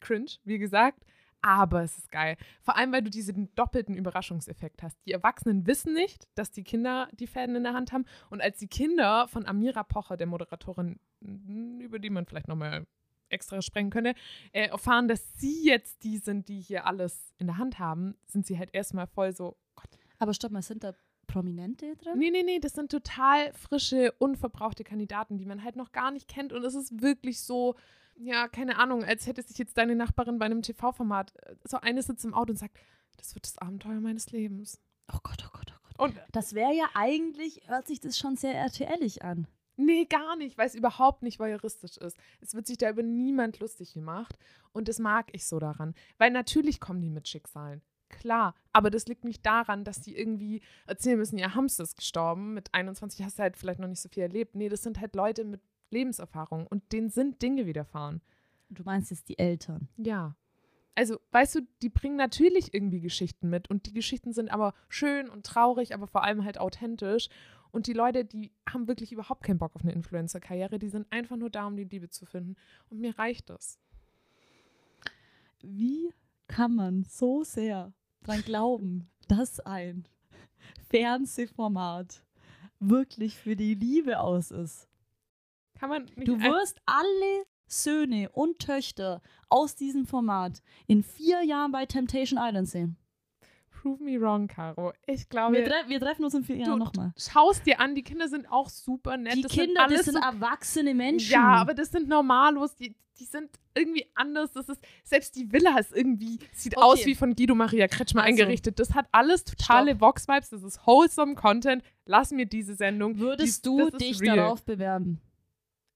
cringe, wie gesagt, aber es ist geil. Vor allem, weil du diesen doppelten Überraschungseffekt hast. Die Erwachsenen wissen nicht, dass die Kinder die Fäden in der Hand haben. Und als die Kinder von Amira Pocher, der Moderatorin, über die man vielleicht nochmal extra sprechen könnte, äh, erfahren, dass sie jetzt die sind, die hier alles in der Hand haben, sind sie halt erstmal voll so, Gott, Aber stopp mal, sind da Prominente drin? Nee, nee, nee, das sind total frische, unverbrauchte Kandidaten, die man halt noch gar nicht kennt. Und es ist wirklich so, ja, keine Ahnung, als hätte sich jetzt deine Nachbarin bei einem TV-Format, äh, so eine sitzt im Auto und sagt, das wird das Abenteuer meines Lebens. Oh Gott, oh Gott, oh Gott. Und Das wäre ja eigentlich, hört sich das schon sehr RTLig an. nee, gar nicht, weil es überhaupt nicht voyeuristisch ist. Es wird sich da über niemand lustig gemacht. Und das mag ich so daran. Weil natürlich kommen die mit Schicksalen. Klar, aber das liegt nicht daran, dass die irgendwie erzählen müssen, ihr Hamster ist gestorben, mit 21 hast du halt vielleicht noch nicht so viel erlebt. Nee, das sind halt Leute mit Lebenserfahrung und denen sind Dinge widerfahren. Du meinst jetzt die Eltern. Ja. Also, weißt du, die bringen natürlich irgendwie Geschichten mit und die Geschichten sind aber schön und traurig, aber vor allem halt authentisch. Und die Leute, die haben wirklich überhaupt keinen Bock auf eine Influencer-Karriere, die sind einfach nur da, um die Liebe zu finden. Und mir reicht das. Wie kann man so sehr dran glauben, dass ein Fernsehformat wirklich für die Liebe aus ist? Kann man nicht Du wirst alle Söhne und Töchter aus diesem Format in vier Jahren bei Temptation Island sehen. prove me wrong, Caro. Ich glaube, Wir, tre wir treffen uns in vier Jahren nochmal. schaust dir an, die Kinder sind auch super nett. Die das Kinder, sind das sind so erwachsene Menschen. Ja, aber das sind normalos, die, die sind irgendwie anders. Das ist, selbst die Villa ist irgendwie, sieht Okay. aus wie von Guido Maria Kretschmer Also. eingerichtet. Das hat alles totale Vox-Vibes, das ist wholesome Content. Lass mir diese Sendung. Würdest Die- du dich real. darauf bewerben?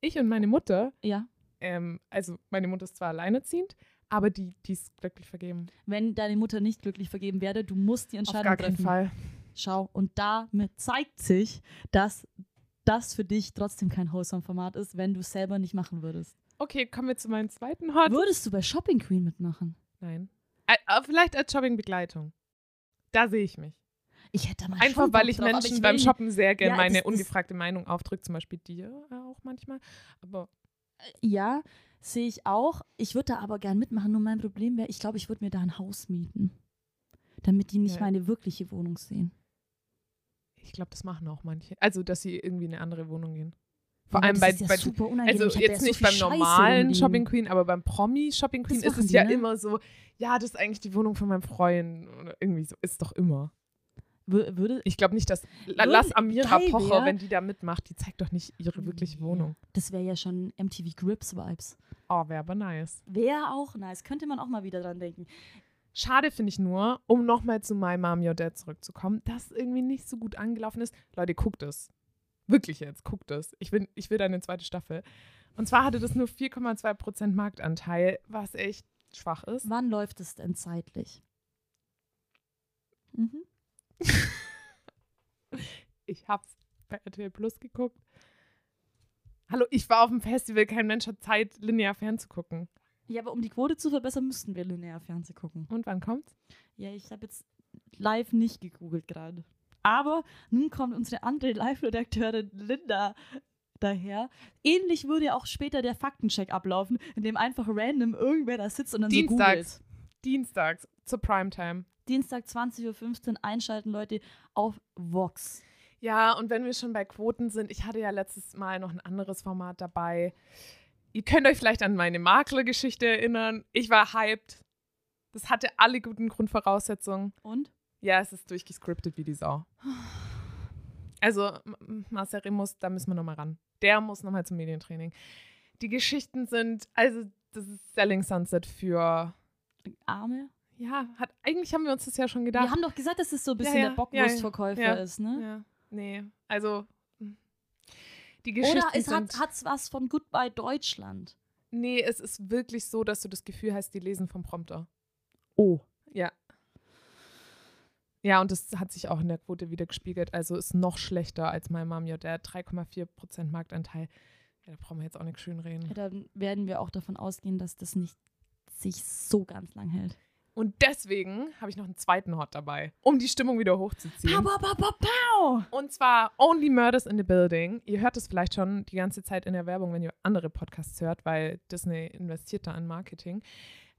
Ich und meine Mutter, Ja. ähm, also meine Mutter ist zwar alleinerziehend, aber die, die ist glücklich vergeben. Wenn deine Mutter nicht glücklich vergeben werde, du musst die Auf Entscheidung gar keinen treffen. Fall. Schau, und damit zeigt sich, dass das für dich trotzdem kein Wholesome-Format ist, wenn du es selber nicht machen würdest. Okay, kommen wir zu meinem zweiten Hot. Würdest du bei Shopping Queen mitmachen? Nein. Äh, äh, vielleicht als Shopping-Begleitung. Da sehe ich mich. Ich hätte mal Einfach weil ich drauf, Menschen will beim Shoppen sehr gerne Ja, meine das ungefragte Meinung aufdrücke, zum Beispiel dir äh, auch manchmal. Aber Ja, sehe ich auch. Ich würde da aber gern mitmachen. Nur mein Problem wäre, ich glaube, ich würde mir da ein Haus mieten. Damit die nicht Ja. meine wirkliche Wohnung sehen. ich glaube, das machen auch manche. Also, dass sie irgendwie in eine andere Wohnung gehen. Vor Ja, allem das bei, ist ja bei also Ich jetzt so nicht viel beim normalen. Shopping Queen, aber beim Promi Shopping Queen ist es die, ja ne? immer so, ja, das ist eigentlich die Wohnung von meinem Freund oder irgendwie so ist doch immer. Wür- Würde, Ich glaube nicht, dass La- lass Amira Pocher, wenn die da mitmacht, die zeigt doch nicht ihre wirkliche Wohnung. das wäre ja schon MTV Grips Vibes. Oh, wäre aber nice. Wäre auch nice. Könnte man auch mal wieder dran denken. Schade finde ich nur, um nochmal zu My Mom Your Dad zurückzukommen, dass irgendwie nicht so gut angelaufen ist. Leute, guckt es. Wirklich jetzt, guckt es. Ich will, ich will da eine zweite Staffel. Und zwar hatte das nur 4,2% Marktanteil, was echt schwach ist. Wann läuft es denn zeitlich? Mhm. Ich hab's bei RTL Plus geguckt. Hallo, ich war auf dem Festival, kein Mensch hat Zeit, linear fernzugucken. Ja, aber um die Quote zu verbessern, müssten wir linear Fernsehen gucken. Und wann kommt's? Ja, ich habe jetzt live nicht gegoogelt gerade. Aber nun kommt unsere andere Live-Redakteurin Linda daher. Ähnlich würde ja auch später der Faktencheck ablaufen, in dem einfach random irgendwer da sitzt und dann Dienstags. so googelt. Dienstags zur Primetime. Dienstag 20.15 Uhr einschalten, Leute, auf Vox. Ja, und wenn wir schon bei Quoten sind, ich hatte ja letztes Mal noch ein anderes Format dabei. Ihr könnt euch vielleicht an meine Maklergeschichte erinnern. Ich war hyped. Das hatte alle guten Grundvoraussetzungen. Und? Ja, es ist durchgescriptet wie die Sau. Also, Marcel Remus, da müssen wir nochmal ran. Der muss nochmal zum Medientraining. Die Geschichten sind, also, das ist Selling Sunset für, Arme? ja, eigentlich haben wir uns das ja schon gedacht. Wir haben doch gesagt, dass es so ein bisschen ja, der ja, Bockwurstverkäufer ja, ist, ne? Ja, nee, also, hm. die Geschichten Oder es hat hat's was von Goodbye Deutschland. nee, es ist wirklich so, dass du das Gefühl hast, die lesen vom Prompter. Oh. Ja. Ja, und das hat sich auch in der Quote wieder gespiegelt. Also ist noch schlechter als My Mom Your Dad. 3,4% Marktanteil. Ja, da brauchen wir jetzt auch nicht schön reden. Ja, dann werden wir auch davon ausgehen, dass das nicht sich so ganz lang hält. Und deswegen habe ich noch einen zweiten Hot dabei, um die Stimmung wieder hochzuziehen. Pow, pow, pow, pow. Und zwar Only Murders in the Building. Ihr hört es vielleicht schon die ganze Zeit in der Werbung, wenn ihr andere Podcasts hört, weil Disney investiert da in Marketing.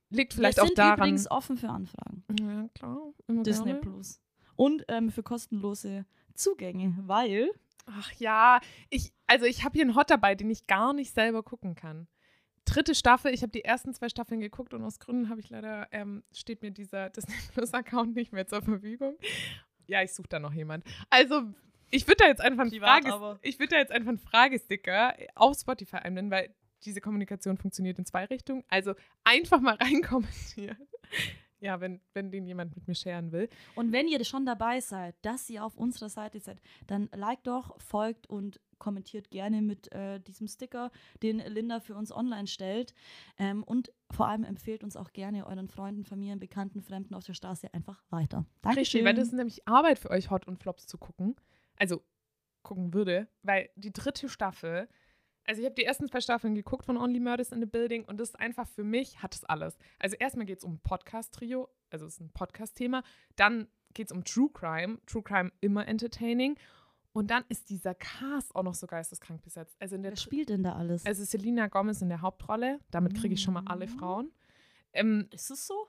Liegt vielleicht wir auch sind daran. übrigens offen für Anfragen. Ja, klar. Disney gerne. Plus. Und ähm, für kostenlose Zugänge, weil Ach ja, ich, also ich habe hier einen Hot dabei, den ich gar nicht selber gucken kann. Dritte Staffel, ich habe die ersten zwei Staffeln geguckt und aus Gründen habe ich leider, ähm, steht mir dieser Disney Plus Account nicht mehr zur Verfügung. Ja, ich suche da noch jemand. Also, ich würde da jetzt einfach einen aber. ich würde da jetzt einfach einen Fragesticker auf Spotify einnehmen, weil diese Kommunikation funktioniert in zwei Richtungen. Also einfach mal reinkommentieren. Ja, wenn, wenn den jemand mit mir scheren will. Und wenn ihr schon dabei seid, dass ihr auf unserer Seite seid, dann liked doch, folgt und kommentiert gerne mit äh, diesem Sticker, den Linda für uns online stellt. Ähm, und vor allem empfehlt uns auch gerne euren Freunden, Familien, Bekannten, Fremden auf der Straße einfach weiter. Richtig, Dankeschön. weil das ist nämlich Arbeit für euch, Hot und Flops zu gucken. Also gucken würde, weil die dritte Staffel, also ich habe die ersten zwei Staffeln geguckt von Only Murders in the Building und das ist einfach für mich, hat es alles. Also erstmal geht es um ein Podcast-Trio, also es ist ein Podcast-Thema. Dann geht es um True Crime. True Crime immer entertaining. Und dann ist dieser Cast auch noch so geisteskrank besetzt. Also in der Wer spielt denn da alles? also Selena Gomez in der Hauptrolle. Damit kriege ich schon mal alle Mhm. Frauen. Ähm, ist es so?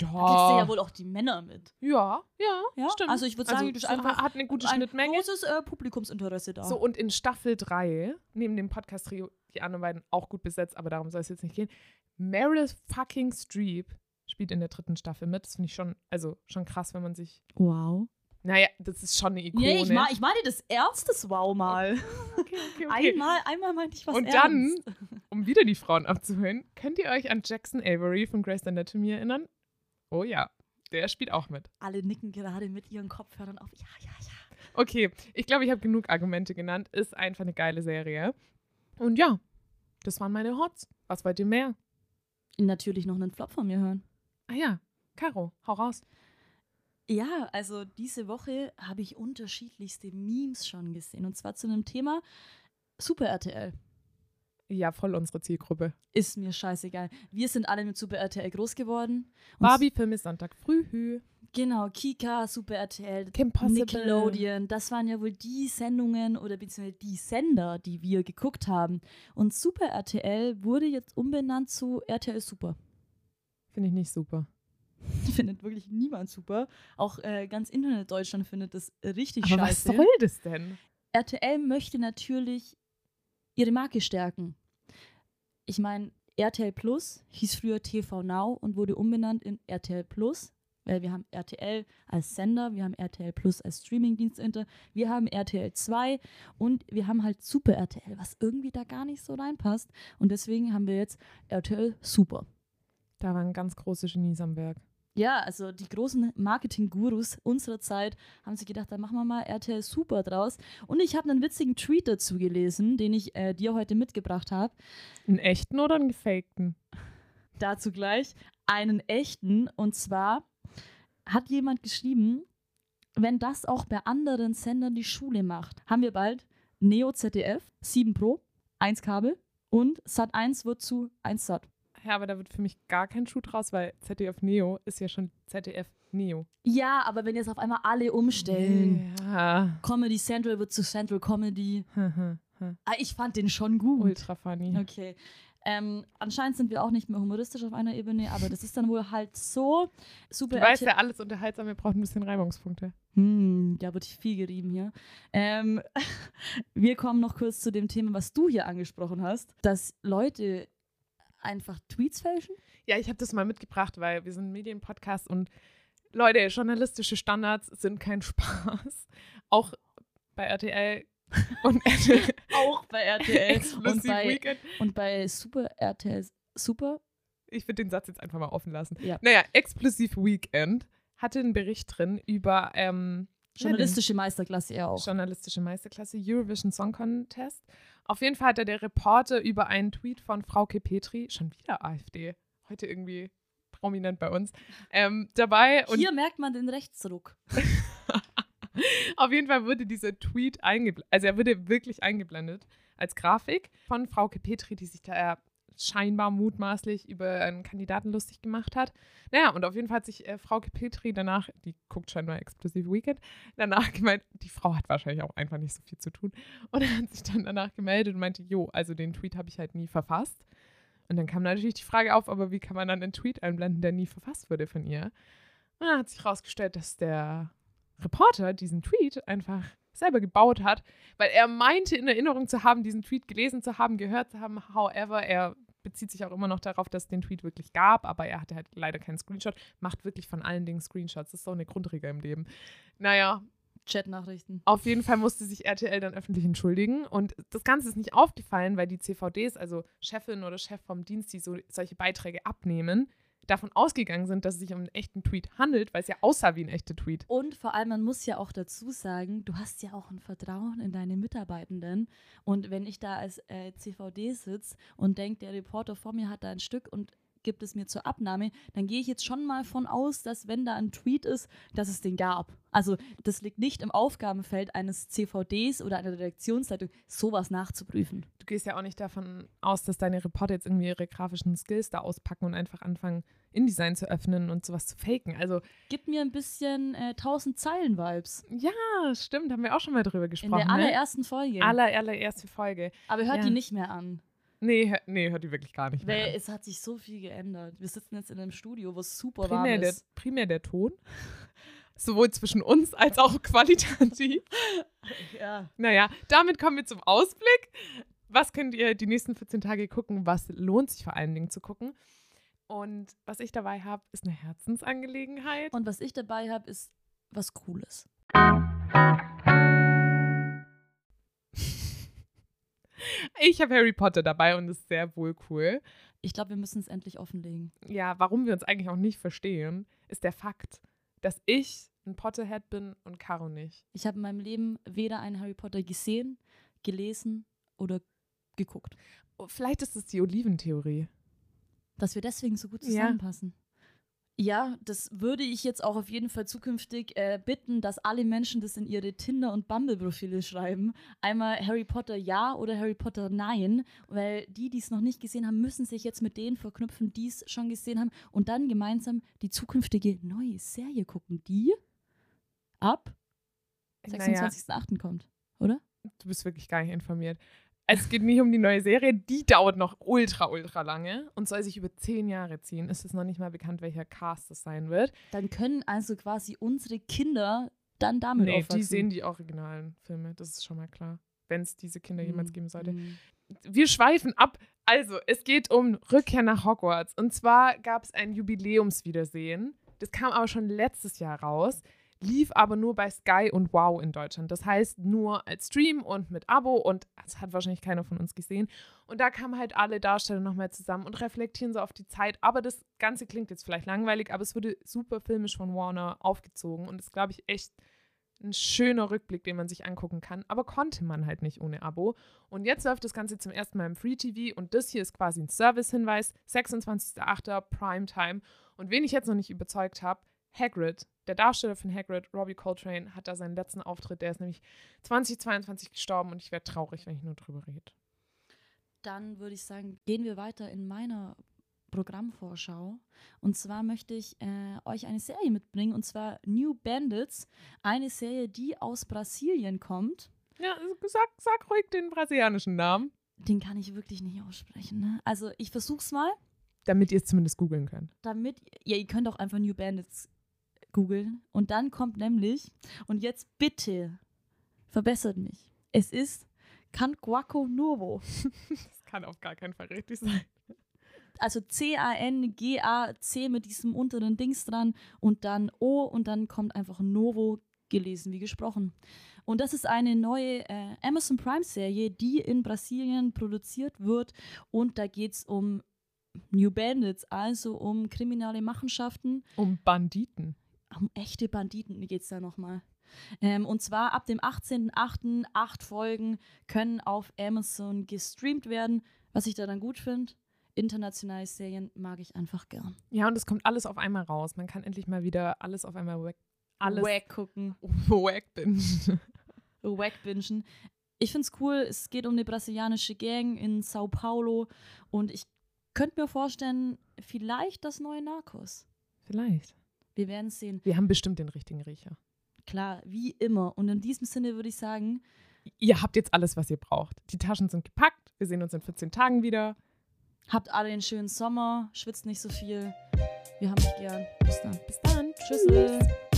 Ja, Da kriegst du ja wohl auch die Männer mit. ja, ja, Ja? stimmt. Also ich würde sagen, das ist es einfach hat eine gute ein Schnittmenge. großes äh, Publikumsinteresse da. So, und in Staffel 3, neben dem Podcast-Trio, die anderen beiden auch gut besetzt, aber darum soll es jetzt nicht gehen. Meryl fucking Streep spielt in der dritten Staffel mit. Das finde ich schon, also schon krass, wenn man sich. Wow. Naja, das ist schon eine Ikone. Nee, ich, ich meine das ernstes Wow mal. okay, okay, okay. Einmal, einmal meinte ich was Und dann, um wieder die Frauen abzuholen, könnt ihr euch an Jackson Avery von Grey's Anatomy erinnern? Oh ja, der spielt auch mit. Alle nicken gerade mit ihren Kopfhörern auf. Ja, ja, ja. Okay, ich glaube, ich habe genug Argumente genannt. Ist einfach eine geile Serie. Und ja, das waren meine Hots. Was wollt ihr mehr? Natürlich noch einen Flop von mir hören. Ah ja, Caro, hau raus. Ja, also diese Woche habe ich unterschiedlichste Memes schon gesehen. Und zwar zu einem Thema Super RTL. Ja, voll unsere Zielgruppe. Ist mir scheißegal. Wir sind alle mit Super RTL groß geworden. Und Barbie-Film ist Sonntag früh. Genau, Kika, Super RTL, Kim Possible. Nickelodeon. Das waren ja wohl die Sendungen oder beziehungsweise die Sender, die wir geguckt haben. Und Super RTL wurde jetzt umbenannt zu RTL Super. Finde ich nicht super. Findet wirklich niemand super. Auch äh, ganz Internet Deutschland findet das richtig Aber was scheiße. soll das denn? RTL möchte natürlich ihre Marke stärken. Ich meine, RTL Plus hieß früher TV Now und wurde umbenannt in RTL Plus, weil wir haben RTL als Sender, wir haben RTL Plus als Streamingdienst hinter, wir haben RTL 2 und wir haben halt Super RTL, was irgendwie da gar nicht so reinpasst. Und deswegen haben wir jetzt RTL Super. Da waren ganz große Genies am Werk. Ja, also die großen Marketing-Gurus unserer Zeit haben sich gedacht, da machen wir mal RTL Super draus. Und ich habe einen witzigen Tweet dazu gelesen, den ich äh, dir heute mitgebracht habe. Einen echten oder einen gefakten? Dazu gleich einen echten. Und zwar hat jemand geschrieben, wenn das auch bei anderen Sendern die Schule macht, haben wir bald Neo ZDF, 7 Pro, 1 Kabel und Sat 1 wird zu 1 Sat. Ja, aber da wird für mich gar kein Schuh draus, weil ZDF Neo ist ja schon ZDF Neo. Ja, aber wenn jetzt auf einmal alle umstellen, Ja. Comedy Central wird zu Central Comedy. Ultra Ah, ich fand den schon gut. funny. Okay. Ähm, anscheinend sind wir auch nicht mehr humoristisch auf einer Ebene, aber das ist dann wohl halt so. Super Du weißt ja, alles unterhaltsam, wir brauchen ein bisschen Reibungspunkte. Hm, da wird viel gerieben hier. Ähm, wir kommen noch kurz zu dem Thema, was du hier angesprochen hast, dass Leute einfach Tweets fälschen. Ja, ich habe das mal mitgebracht, weil wir sind ein Medienpodcast und Leute, journalistische Standards sind kein Spaß. Auch bei RTL und RTL. Auch bei RTL und bei, Weekend. und bei Super RTL Super. Ich würde den Satz jetzt einfach mal offen lassen. Ja. Naja, Exklusiv Weekend hatte einen Bericht drin über ähm, Journalistische Meisterklasse er auch. journalistische Meisterklasse, Eurovision Song Contest. Auf jeden Fall hatte der Reporter über einen Tweet von Frauke Petri, schon wieder AfD, heute irgendwie prominent bei uns, ähm, dabei. Und Hier merkt man den Rechtsdruck. auf jeden Fall wurde dieser Tweet eingeblendet, also er wurde wirklich eingeblendet als Grafik von Frauke Petri, die sich da scheinbar mutmaßlich über einen Kandidaten lustig gemacht hat. Naja, und auf jeden Fall hat sich äh, Frauke Petri danach, die guckt scheinbar Explosive Weekend, danach gemeint, die Frau hat wahrscheinlich auch einfach nicht so viel zu tun. Und hat sich dann danach gemeldet und meinte, jo, also den Tweet habe ich halt nie verfasst. Und dann kam natürlich die Frage auf, aber wie kann man dann einen Tweet einblenden, der nie verfasst wurde von ihr? Und dann hat sich herausgestellt, dass der Reporter diesen Tweet einfach selber gebaut hat, weil er meinte in Erinnerung zu haben, diesen Tweet gelesen zu haben, gehört zu haben. However, er bezieht sich auch immer noch darauf, dass es den Tweet wirklich gab, aber er hatte halt leider keinen Screenshot, macht wirklich von allen Dingen Screenshots. Das ist so eine Grundregel im Leben. Naja, Chatnachrichten. auf jeden Fall musste sich RTL dann öffentlich entschuldigen. Und das Ganze ist nicht aufgefallen, weil die CVDs, also Chefin oder Chef vom Dienst, die so, solche Beiträge abnehmen, davon ausgegangen sind, dass es sich um einen echten Tweet handelt, weil es ja aussah wie ein echter Tweet. Und vor allem, man muss ja auch dazu sagen, du hast ja auch ein Vertrauen in deine Mitarbeitenden. Und wenn ich da als äh, CVD sitze und denke, der Reporter vor mir hat da ein Stück und gibt es mir zur Abnahme, dann gehe ich jetzt schon mal von aus, dass wenn da ein Tweet ist, dass es den gab. Also das liegt nicht im Aufgabenfeld eines CVDs oder einer Redaktionsleitung, sowas nachzuprüfen. Du gehst ja auch nicht davon aus, dass deine Reporter jetzt irgendwie ihre grafischen Skills da auspacken und einfach anfangen, InDesign zu öffnen und sowas zu faken. Also, Gibt mir ein bisschen äh, 1000 Zeilen-Vibes. ja, stimmt, haben wir auch schon mal drüber In gesprochen. der ne? allerersten Folge. Aller, allererste Folge. Aber hört Ja. die nicht mehr an. Nee, nee, hört die wirklich gar nicht mehr. Weil an. es hat sich so viel geändert. Wir sitzen jetzt in einem Studio, wo es super warm Primär der, ist. primär der Ton. Sowohl zwischen uns als auch qualitativ. Ja. Naja, damit kommen wir zum Ausblick. Was könnt ihr die nächsten 14 Tage gucken? Was lohnt sich vor allen Dingen zu gucken? Und was ich dabei habe, ist eine Herzensangelegenheit. Und was ich dabei habe, ist was Cooles. Ich habe Harry Potter dabei und ist sehr wohl cool. Ich glaube, wir müssen es endlich offenlegen. Ja, warum wir uns eigentlich auch nicht verstehen, ist der Fakt, dass ich ein Potterhead bin und Caro nicht. Ich habe in meinem Leben weder einen Harry Potter gesehen, gelesen oder geguckt. Oh, vielleicht ist es die Oliventheorie. Dass wir deswegen so gut zusammenpassen. Ja, das würde ich jetzt auch auf jeden Fall zukünftig äh, bitten, dass alle Menschen das in ihre Tinder- und Bumble-Profile schreiben. Einmal Harry Potter ja oder Harry Potter nein, weil die, die es noch nicht gesehen haben, müssen sich jetzt mit denen verknüpfen, die es schon gesehen haben und dann gemeinsam die zukünftige neue Serie gucken, die ab Naja, 26.08. kommt, oder? du bist wirklich gar nicht informiert. Es geht nicht um die neue Serie, die dauert noch ultra, ultra lange und soll sich über zehn Jahre ziehen. Es ist noch nicht mal bekannt, welcher Cast es sein wird. Dann können also quasi unsere Kinder dann damit Nee, aufwachsen. die sehen die originalen Filme, das ist schon mal klar. Wenn es diese Kinder jemals Mm, geben sollte. mm. Wir schweifen ab. Also, es geht um Rückkehr nach Hogwarts. Und zwar gab es ein Jubiläumswiedersehen. Das kam aber schon letztes Jahr raus, lief aber nur bei Sky und Wow in Deutschland. Das heißt nur als Stream und mit Abo und das hat wahrscheinlich keiner von uns gesehen. Und da kamen halt alle Darsteller nochmal zusammen und reflektieren so auf die Zeit. Aber das Ganze klingt jetzt vielleicht langweilig, aber es wurde super filmisch von Warner aufgezogen und ist, glaube ich, echt ein schöner Rückblick, den man sich angucken kann, aber konnte man halt nicht ohne Abo. Und jetzt läuft das Ganze zum ersten Mal im Free TV und das hier ist quasi ein Service-Hinweis, 26.08. Primetime. Und wen ich jetzt noch nicht überzeugt habe, Hagrid, der Darsteller von Hagrid, Robbie Coltrane, hat da seinen letzten Auftritt. Der ist nämlich 2022 gestorben und ich werde traurig, wenn ich nur drüber rede. Dann würde ich sagen, gehen wir weiter in meiner Programmvorschau. Und zwar möchte ich äh, euch eine Serie mitbringen, und zwar New Bandits. Eine Serie, die aus Brasilien kommt. Ja, sag, sag ruhig den brasilianischen Namen, Den kann ich wirklich nicht aussprechen. Ne? Also ich versuch's mal, damit ihr es zumindest googeln könnt. damit, ja, ihr könnt auch einfach New Bandits googeln. Und dann kommt nämlich, und jetzt bitte, verbessert mich. Es ist Canquaco Novo. Das kann auf gar keinen Fall richtig sein. also C-A-N-G-A-C mit diesem unteren Dings dran und dann O und dann kommt einfach Novo gelesen wie gesprochen. Und das ist eine neue äh, Amazon Prime-Serie, die in Brasilien produziert wird und da geht es um New Bandits, also um kriminelle Machenschaften, Um Banditen. Um echte Banditen geht es da nochmal. Ähm, und zwar ab dem 18.08. acht Folgen können auf Amazon gestreamt werden, was ich da dann gut finde. Internationale Serien mag ich einfach gern. Ja, und es kommt alles auf einmal raus. Man kann endlich mal wieder alles auf einmal weg. Alles Wack gucken, wack bingen. wack bingen. Ich finde es cool, es geht um eine brasilianische Gang in Sao Paulo und ich könnte mir vorstellen, vielleicht das neue Narcos. Vielleicht. Wir werden es sehen. Wir haben bestimmt den richtigen Riecher. Klar, wie immer. Und in diesem Sinne würde ich sagen, Ihr habt jetzt alles, was ihr braucht. Die Taschen sind gepackt. Wir sehen uns in 14 Tagen wieder. habt alle einen schönen Sommer, schwitzt nicht so viel. Wir haben euch gern. Bis dann. Bis dann. Tschüss.